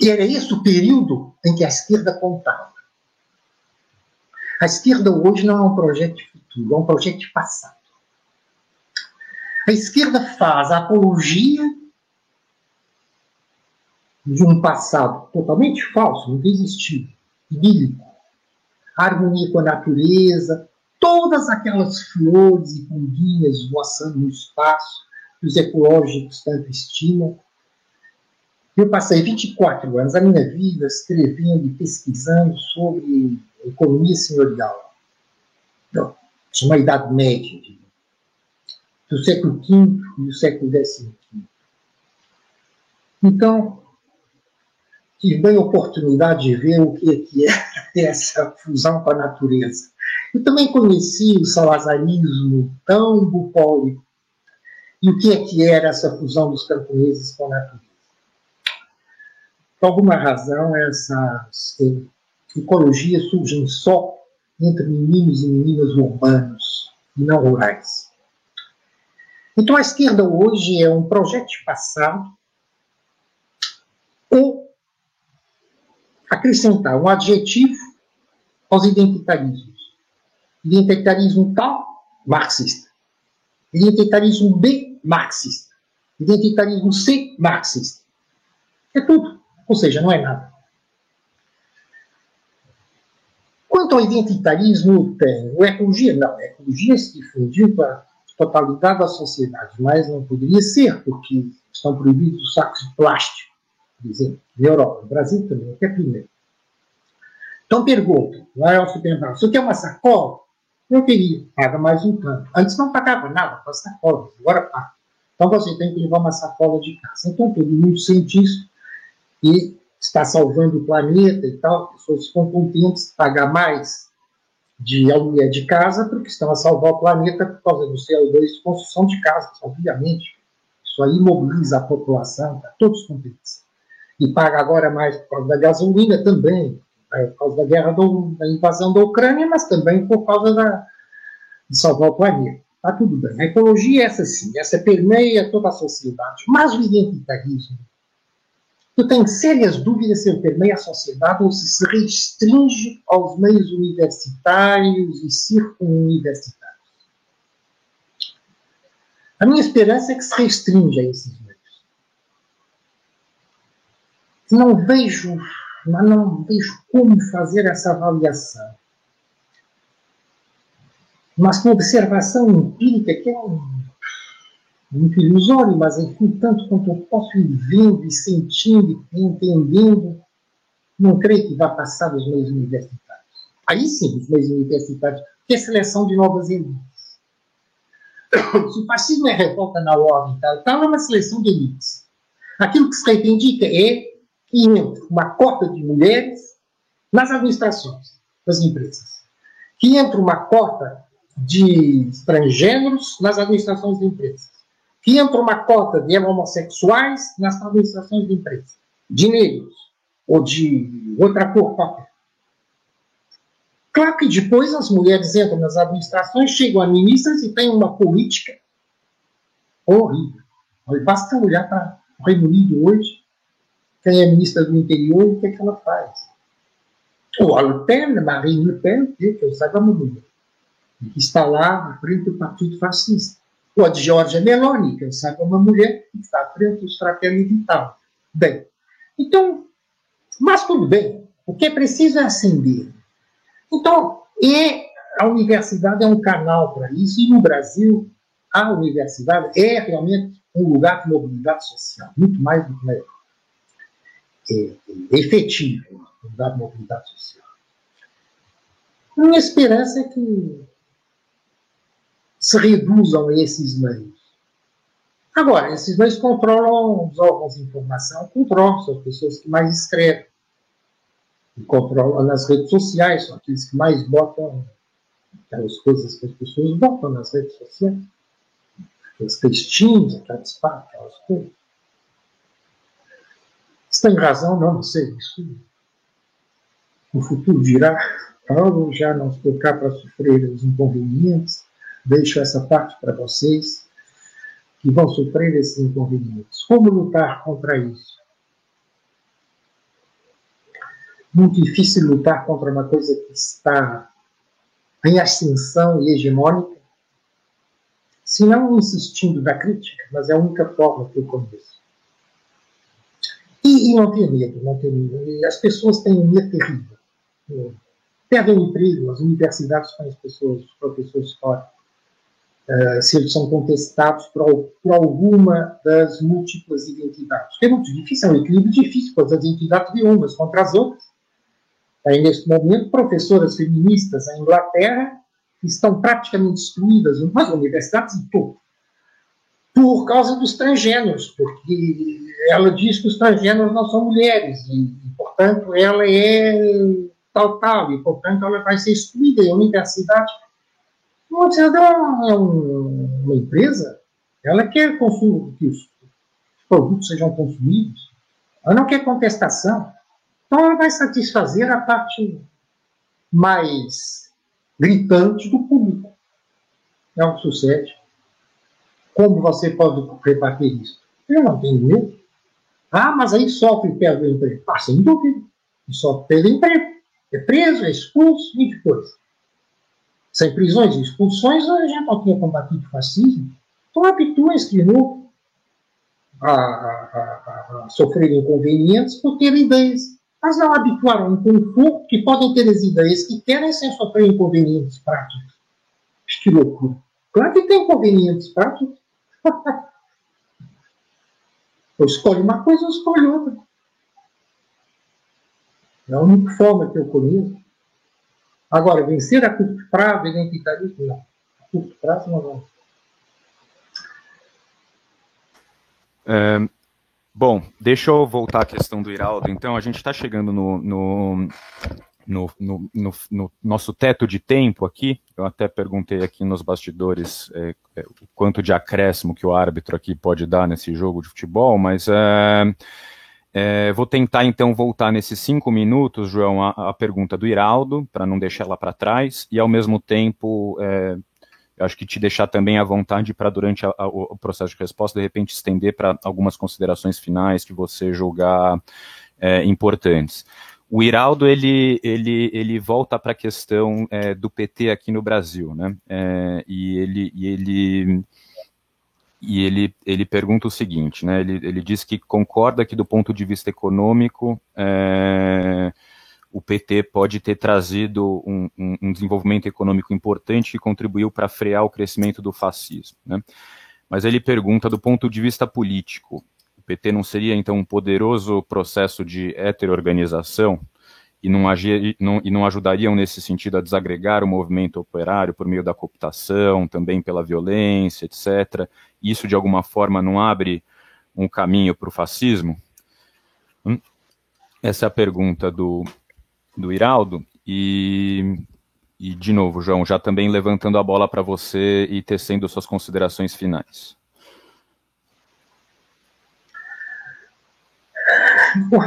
E era esse o período em que a esquerda contava. A esquerda hoje não é um projeto de futuro, é um projeto de passado. A esquerda faz a apologia de um passado totalmente falso, nunca existiu, idílico, harmonia com a natureza, todas aquelas flores e pulguinhas voaçando no espaço que os ecológicos tanto estimam. Eu passei 24 anos da minha vida escrevendo e pesquisando sobre economia senhorial. Então, tinha uma idade média do século V e do século XV. Então, tive a oportunidade de ver o que é, que é essa fusão com a natureza. Eu também conheci o salazarismo tão bucólico e o que é que era essa fusão dos camponeses com a natureza. Por alguma razão, essas ecologias surgem só entre meninos e meninas urbanos e não rurais. Então, a esquerda hoje é um projeto de passado ou acrescentar um adjetivo aos identitarismos. Identitarismo tal, marxista. Identitarismo B, marxista. Identitarismo C, marxista. É tudo. Ou seja, não é nada. Quanto ao identitarismo, tem o ecologia, não, ecologia se difundiu para a totalidade da sociedade, mas não poderia ser, porque estão proibidos os sacos de plástico, exemplo, na Europa, no Brasil também, até primeiro. Então pergunto, lá ao supermercado, você quer uma sacola? Eu queria, paga mais um tanto. Antes não pagava nada com as sacolas, agora paga. Então você tem que levar uma sacola de casa. Então todo mundo sente isso e está salvando o planeta e tal, as pessoas ficam contentes de pagar mais de aluguel de casa porque estão a salvar o planeta por causa do CO2 de construção de casas, obviamente. Isso aí mobiliza a população, está todos contentes. E paga agora mais por causa da gasolina também, é, por causa da guerra, do, da invasão da Ucrânia, mas também por causa da, de salvar o planeta. Está tudo bem. A ecologia é essa sim, essa permeia toda a sociedade. Mas o identitarismo eu tenho sérias dúvidas se ele permeia a sociedade ou se se restringe aos meios universitários e circununiversitários. A minha esperança é que se restringe a esses meios. Não vejo, não vejo como fazer essa avaliação. Mas com observação empírica, que é um muito ilusório, mas enfim, tanto quanto eu posso ir vendo e sentindo e entendendo, não creio que vá passar dos meios universitários. Aí sim, os meios universitários, que é seleção de novas elites. Se o fascismo é revolta na ordem, tal, tal, é uma seleção de elites. Aquilo que se reivindica é que entre uma cota de mulheres nas administrações das empresas, que entre uma cota de transgêneros nas administrações de empresas, que entra uma cota de homossexuais nas administrações de empresa, de negros ou de outra cor qualquer. Claro que depois as mulheres entram nas administrações, chegam a ministras e têm uma política horrível. Basta olhar para o Reino Unido hoje, quem é ministra do interior e o que, é que ela faz. Ou a Le Pen, Marine Le Pen, que eu saiba uma mulher, que está lá frente do Partido Fascista ou a de Meloni, que eu saiba uma mulher que está à frente do satélite vital. Bem, então, mas tudo bem, o que é preciso é acender. Então, e a universidade é um canal para isso, e no Brasil, a universidade é realmente um lugar de mobilidade social, muito mais do que na Europa. É, é efetivo, de mobilidade social. Minha esperança é que se reduzam esses meios. Agora, esses meios controlam os órgãos de informação, controlam, são as pessoas que mais escrevem, e controlam nas redes sociais, são aqueles que mais botam aquelas coisas que as pessoas botam nas redes sociais, aqueles textinhos, aquelas partes, aquelas coisas. Se tem razão, não, sei, isso o futuro dirá. Paulo já não estou cá para sofrer os inconvenientes Deixo essa parte para vocês que vão sofrer esses inconvenientes. Como lutar contra isso? Muito difícil lutar contra uma coisa que está em ascensão e hegemônica, se não insistindo na crítica, mas é a única forma que eu conheço. E, e não ter medo, não ter medo. As pessoas têm um medo terrível. Perdem o emprego, as universidades com as pessoas, os professores fora. Uh, se eles são contestados por, por, alguma das múltiplas identidades. É muito difícil, é um equilíbrio difícil, pois as identidades de umas contra as outras. Aí, neste momento, professoras feministas na Inglaterra estão praticamente excluídas nas universidades e tudo, por causa dos transgêneros, porque ela diz que os transgêneros não são mulheres, e, portanto, ela é total, e, portanto, ela vai ser excluída. E a universidade, a universidade é uma empresa, ela quer que os produtos sejam consumidos, ela não quer contestação. Então, ela vai satisfazer a parte mais gritante do público. É o que sucede. Como você pode rebater isso? Eu não tenho medo. Ah, mas aí sofre e perde o emprego. Ah, sem dúvida. E sofre perde o emprego. É preso, é expulso e depois. Sem prisões e expulsões, a gente não tinha combatido o fascismo. Então habitua-se de novo a, a, a, a sofrer inconvenientes por ter ideias. Mas não habituaram um conforto que podem ter as ideias que querem sem sofrer inconvenientes práticos. Que loucura. Claro que tem inconvenientes práticos. Eu escolho uma coisa, eu escolho outra. É a única forma que eu conheço. Agora, vencer a curto prazo, identitarismo, não. A curto prazo, não. É, bom, deixa eu voltar à questão do Iraldo. Então, a gente está chegando no, no, no, no, no, nosso teto de tempo aqui. Eu até perguntei aqui nos bastidores é, é, o quanto de acréscimo que o árbitro aqui pode dar nesse jogo de futebol, mas é, é vou tentar então voltar nesses cinco minutos, João, a, a pergunta do Iraldo, para não deixar ela para trás, e ao mesmo tempo é, acho que te deixar também à vontade para, durante a, a, o processo de resposta, de repente estender para algumas considerações finais que você julgar é, importantes. O Iraldo, ele, ele, ele volta para a questão é, do PT aqui no Brasil, né? É, e ele, e ele, e ele, ele pergunta o seguinte, né? Ele, ele diz que concorda que do ponto de vista econômico, é, o PT pode ter trazido um, um, um desenvolvimento econômico importante que contribuiu para frear o crescimento do fascismo. Né? Mas ele pergunta do ponto de vista político, PT não seria então um poderoso processo de heterorganização e não, agir, não, e não ajudariam nesse sentido a desagregar o movimento operário por meio da cooptação, também pela violência, etc. Isso de alguma forma não abre um caminho para o fascismo? Hum? Essa é a pergunta do, do Iraldo. E, e, de novo, João, já também levantando a bola para você e tecendo suas considerações finais.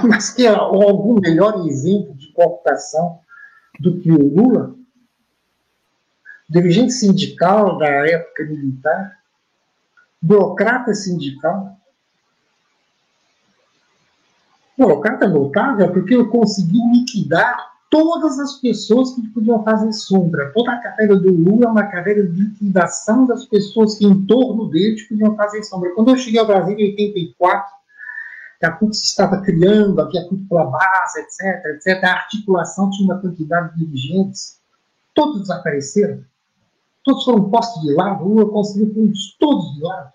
Mas que algum melhor exemplo de cooptação do que o Lula? Dirigente sindical da época militar, burocrata sindical, burocrata notável porque eu consegui liquidar todas as pessoas que podiam fazer sombra. Toda a carreira do Lula é uma carreira de liquidação das pessoas que em torno dele podiam fazer sombra. Quando eu cheguei ao Brasil em 84, que a CUT se estava criando, aqui a cúpula base, etc, etc, a articulação tinha uma quantidade de dirigentes, todos desapareceram. Todos foram postos de lado, o Lula conseguiu pôr todos de lado.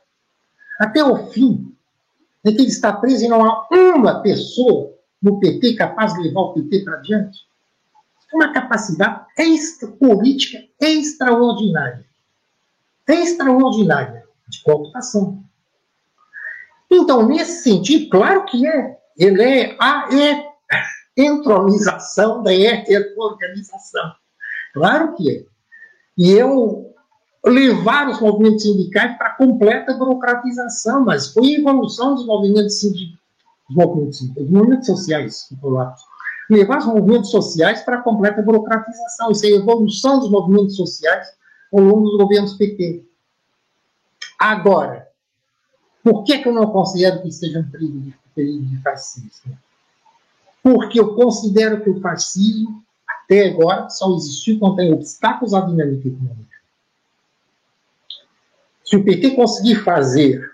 Até o fim, é que ele está preso e não há uma pessoa no PT capaz de levar o PT para diante. Uma capacidade extra, política extraordinária. Extraordinária de cooptação. Então, nesse sentido, claro que é. Ele é a entronização da organização. Claro que é. E eu levar os movimentos sindicais para completa burocratização, mas foi a evolução dos movimentos sindicais, movimentos, movimentos sociais, levar os movimentos sociais para completa burocratização, isso é a evolução dos movimentos sociais ao longo dos governos PT. Agora, por que, que eu não considero que seja um período de, fascismo? Porque eu considero que o fascismo, até agora, só existiu quando tem obstáculos à dinâmica econômica. Se o PT conseguir fazer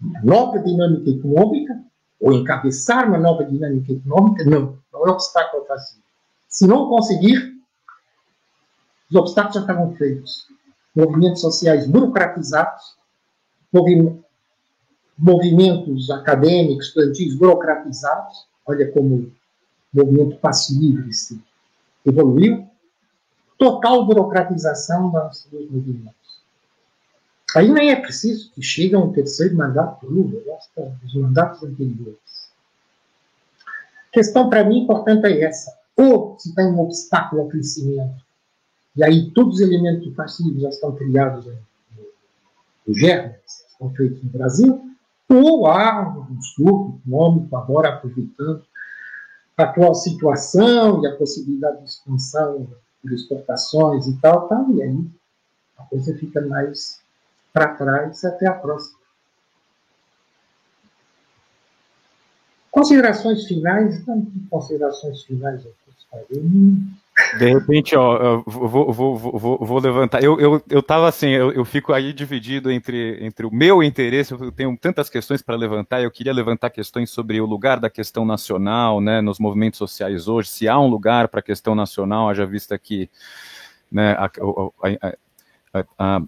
uma nova dinâmica econômica, ou encabeçar uma nova dinâmica econômica, não, não é obstáculo ao fascismo. Se não conseguir, os obstáculos já estavam feitos. Movimentos sociais burocratizados, movimentos acadêmicos, estudantis burocratizados, olha como o movimento passo livre evoluiu, total burocratização dos movimentos. Aí nem é preciso que chegue a um terceiro mandato Lula, basta os mandatos anteriores. A questão para mim importante é essa. Ou se tem um obstáculo ao crescimento, e aí todos os elementos fascismo já estão criados no germe, estão feitos no Brasil, ou há um surto econômico agora aproveitando a atual situação e a possibilidade de expansão de exportações e tal, tal, e aí a coisa fica mais para trás até a próxima. Considerações finais, não considerações finais aqui, de repente, ó, vou, vou, vou, vou, levantar. Eu, eu, eu tava assim, eu, eu fico aí dividido entre, entre o meu interesse, eu tenho tantas questões para levantar, eu queria levantar questões sobre o lugar da questão nacional, né, nos movimentos sociais hoje, se há um lugar para a questão nacional, haja vista que né, a, a, a,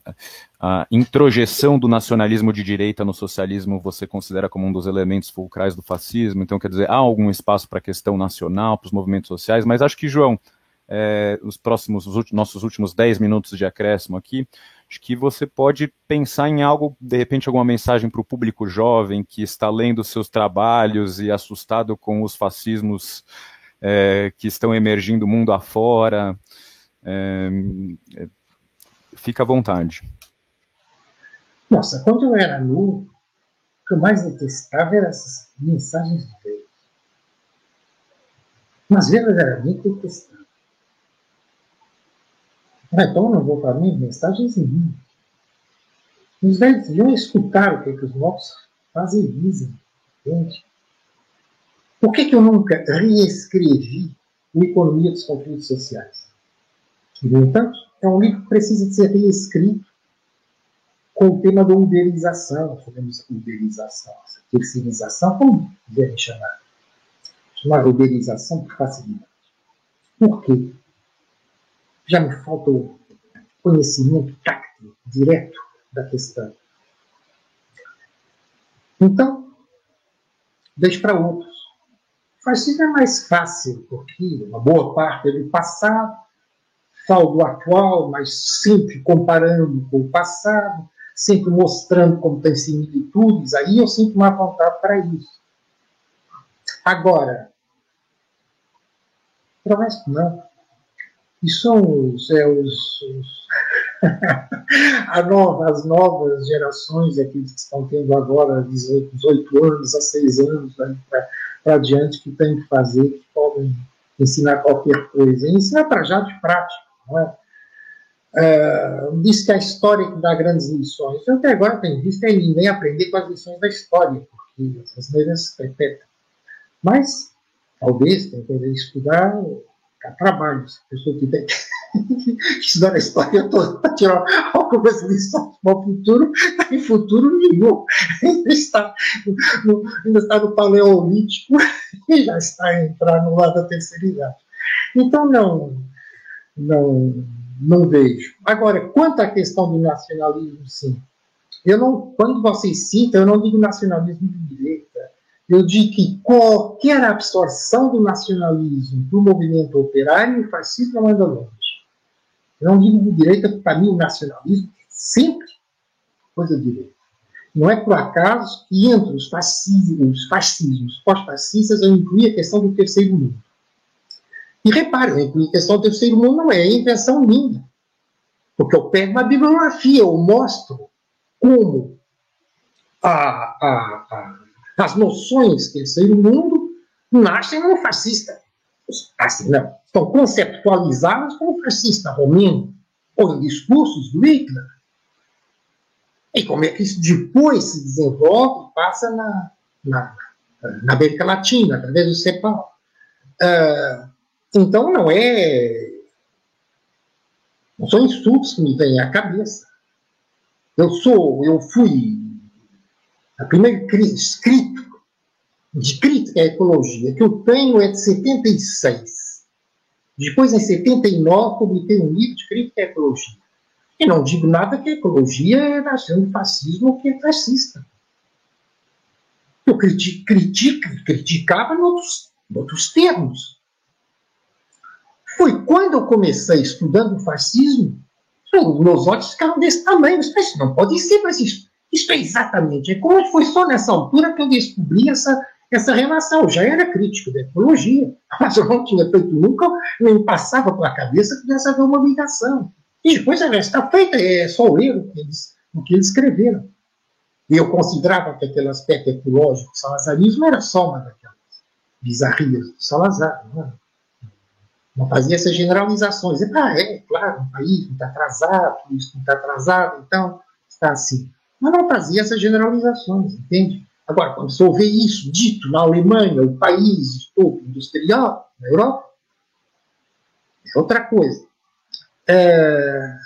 a, introjeção do nacionalismo de direita no socialismo você considera como um dos elementos fulcrais do fascismo, então quer dizer, há algum espaço para a questão nacional, para os movimentos sociais, mas acho que, João, é, os próximos, os nossos últimos 10 minutos de acréscimo aqui, acho que você pode pensar em algo, de repente, alguma mensagem para o público jovem que está lendo seus trabalhos e assustado com os fascismos é, que estão emergindo mundo afora. É, é, fica à vontade. Nossa, quando eu era novo, o que eu mais detestava eram essas mensagens de Deus. Mas verdadeiramente detestava. Para mim mensagens nenhuma. Os velhos deviam escutar o que, é que os novos fazem e dizem. Entende? Por que, que eu nunca reescrevi o Economia dos Conflitos Sociais? No entanto, é um livro que precisa de ser reescrito com o tema da uberização, chamamos uberização, essa terceirização, como quiserem chamar. Chamar uberização por facilidade. Por quê? Já me falta o conhecimento táctil, direto da questão. Então, deixo para outros. Fascismo é mais fácil, porque uma boa parte é do passado, falo do atual, mas sempre comparando com o passado, sempre mostrando como tem similitudes, aí eu sinto uma vontade para isso. Agora, Provesto não. E são os, é, os, os nova, as novas gerações, aqueles que estão tendo agora 18, 18 anos a 6 anos né, para adiante, que têm que fazer, que podem ensinar qualquer coisa. Ensinar para já de prática, não é? Uh, diz que a história que dá grandes lições. Eu até agora tenho visto é ninguém aprender com as lições da história, porque as se repetem. Mas, talvez, tem que estudar trabalho. Pessoa que tem que estudar a história toda para tirar algumas lições para o futuro, está em futuro nenhum. Ainda está no, ainda está no paleolítico e já está a entrar no lado da terceira idade. Então, não, não, não vejo. Agora, quanto à questão do nacionalismo, sim. Eu não, quando vocês citam, eu não digo nacionalismo de direita eu digo que qualquer absorção do nacionalismo do movimento operário, o fascismo não anda longe. Eu não digo de direita, para mim o nacionalismo é sempre coisa de direita. Não é por acaso que entre os fascismos, fascismos pós-fascistas eu incluí a questão do terceiro mundo. E reparem, eu incluí a questão do terceiro mundo não é invenção minha. Porque eu pego uma bibliografia, eu mostro como a, a, a as noções que terceiro mundo nascem no fascista. Assim, não, estão conceptualizadas como fascista romeno, ou em discursos do Hitler. E como é que isso depois se desenvolve e passa na, na, na, América Latina, através do CEPAL. Uh, então, não é. Não são insultos que me vêm à cabeça. Eu sou, eu fui a primeira escrito de crítica à ecologia que eu tenho é de 76. Depois, em 79, publiquei um livro de crítica à ecologia. E não digo nada que a ecologia é nascendo do fascismo ou que é fascista. Eu critico, critico criticava em outros, em outros termos. Foi quando eu comecei estudando o fascismo, meus olhos ficaram desse tamanho. Mas não pode ser, mas isso é exatamente. É como foi só nessa altura que eu descobri essa, essa relação. Eu já era crítico da ecologia, mas eu não tinha feito nunca, nem passava pela cabeça que pudesse haver uma ligação. E depois ela está feita, é só o erro que eles, o que eles escreveram. E eu considerava que aquele aspecto ecológico, o salazarismo, era só uma daquelas bizarrias do Salazar. Não, é? não fazia essas generalizações. Ah, é, claro, o país não está atrasado, isso não está atrasado, então está assim. Mas não fazia essas generalizações, entende? Agora, quando você ouve isso dito na Alemanha, o país topo industrial, na Europa, é outra coisa. É...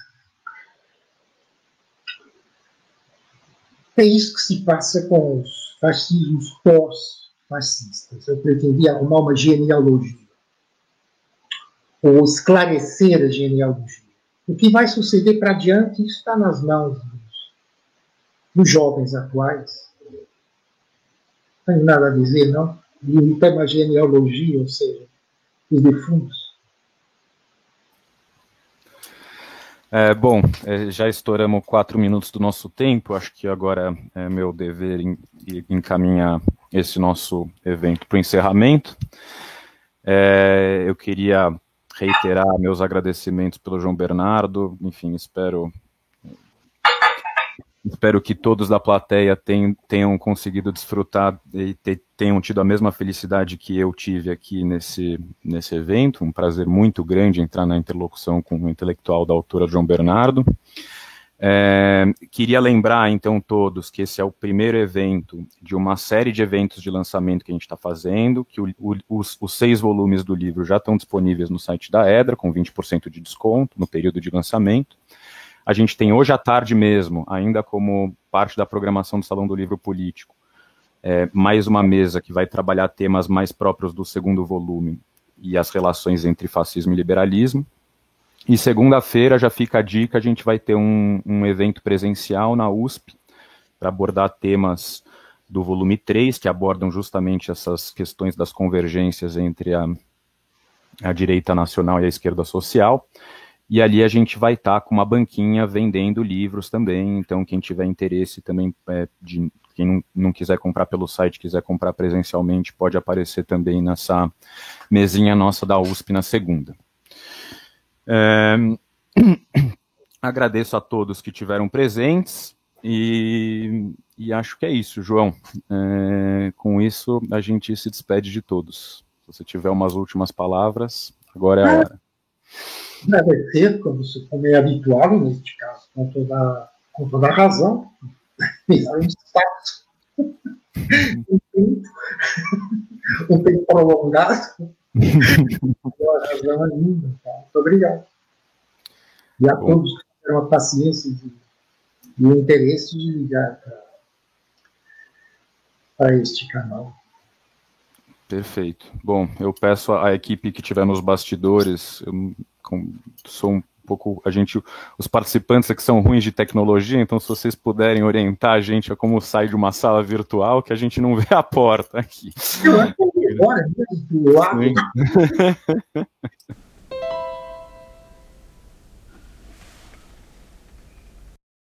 é isso que se passa com os fascismos pós-fascistas. Eu pretendia arrumar uma genealogia, ou esclarecer a genealogia. O que vai suceder para diante está nas mãos dos, dos jovens atuais não tem nada a dizer, não. E tem uma genealogia, ou seja, os defuntos. É, bom, é, já estouramos quatro minutos do nosso tempo. Acho que agora é meu dever encaminhar esse nosso evento para o encerramento. É, eu queria reiterar meus agradecimentos pelo João Bernardo. Enfim, espero Espero que todos da plateia tenham, tenham conseguido desfrutar e te, tenham tido a mesma felicidade que eu tive aqui nesse, nesse evento. Um prazer muito grande entrar na interlocução com o intelectual da autora João Bernardo. É, queria lembrar, então, todos que esse é o primeiro evento de uma série de eventos de lançamento que a gente está fazendo, que o, o, os, os, seis volumes do livro já estão disponíveis no site da Edra, com 20% de desconto no período de lançamento. A gente tem hoje à tarde mesmo, ainda como parte da programação do Salão do Livro Político, é, mais uma mesa que vai trabalhar temas mais próprios do segundo volume e as relações entre fascismo e liberalismo. E segunda-feira já fica a dica, a gente vai ter um, um evento presencial na USP para abordar temas do volume 3, que abordam justamente essas questões das convergências entre a, a direita nacional e a esquerda social. E ali a gente vai estar tá com uma banquinha vendendo livros também. Então, quem tiver interesse também, é, de, quem não, não, quiser comprar pelo site, quiser comprar presencialmente, pode aparecer também nessa mesinha nossa da USP na segunda. É, agradeço a todos que tiveram presentes e, e acho que é isso, João. É, com isso, a gente se despede de todos. Se você tiver umas últimas palavras, agora é a hora agradecer, como, como é habitual neste caso, com toda, com toda a razão, fizeram um status um tempo, um tempo prolongado, razão é linda. Tá? Muito obrigado. E a Bom. todos que tiveram a paciência e o interesse de ligar para este canal. Perfeito. Bom, eu peço à equipe que estiver nos bastidores, eu sou um pouco a gente, os participantes aqui são ruins de tecnologia, então se vocês puderem orientar a gente a como sai de uma sala virtual, que a gente não vê a porta aqui. Eu acho que é melhor, né?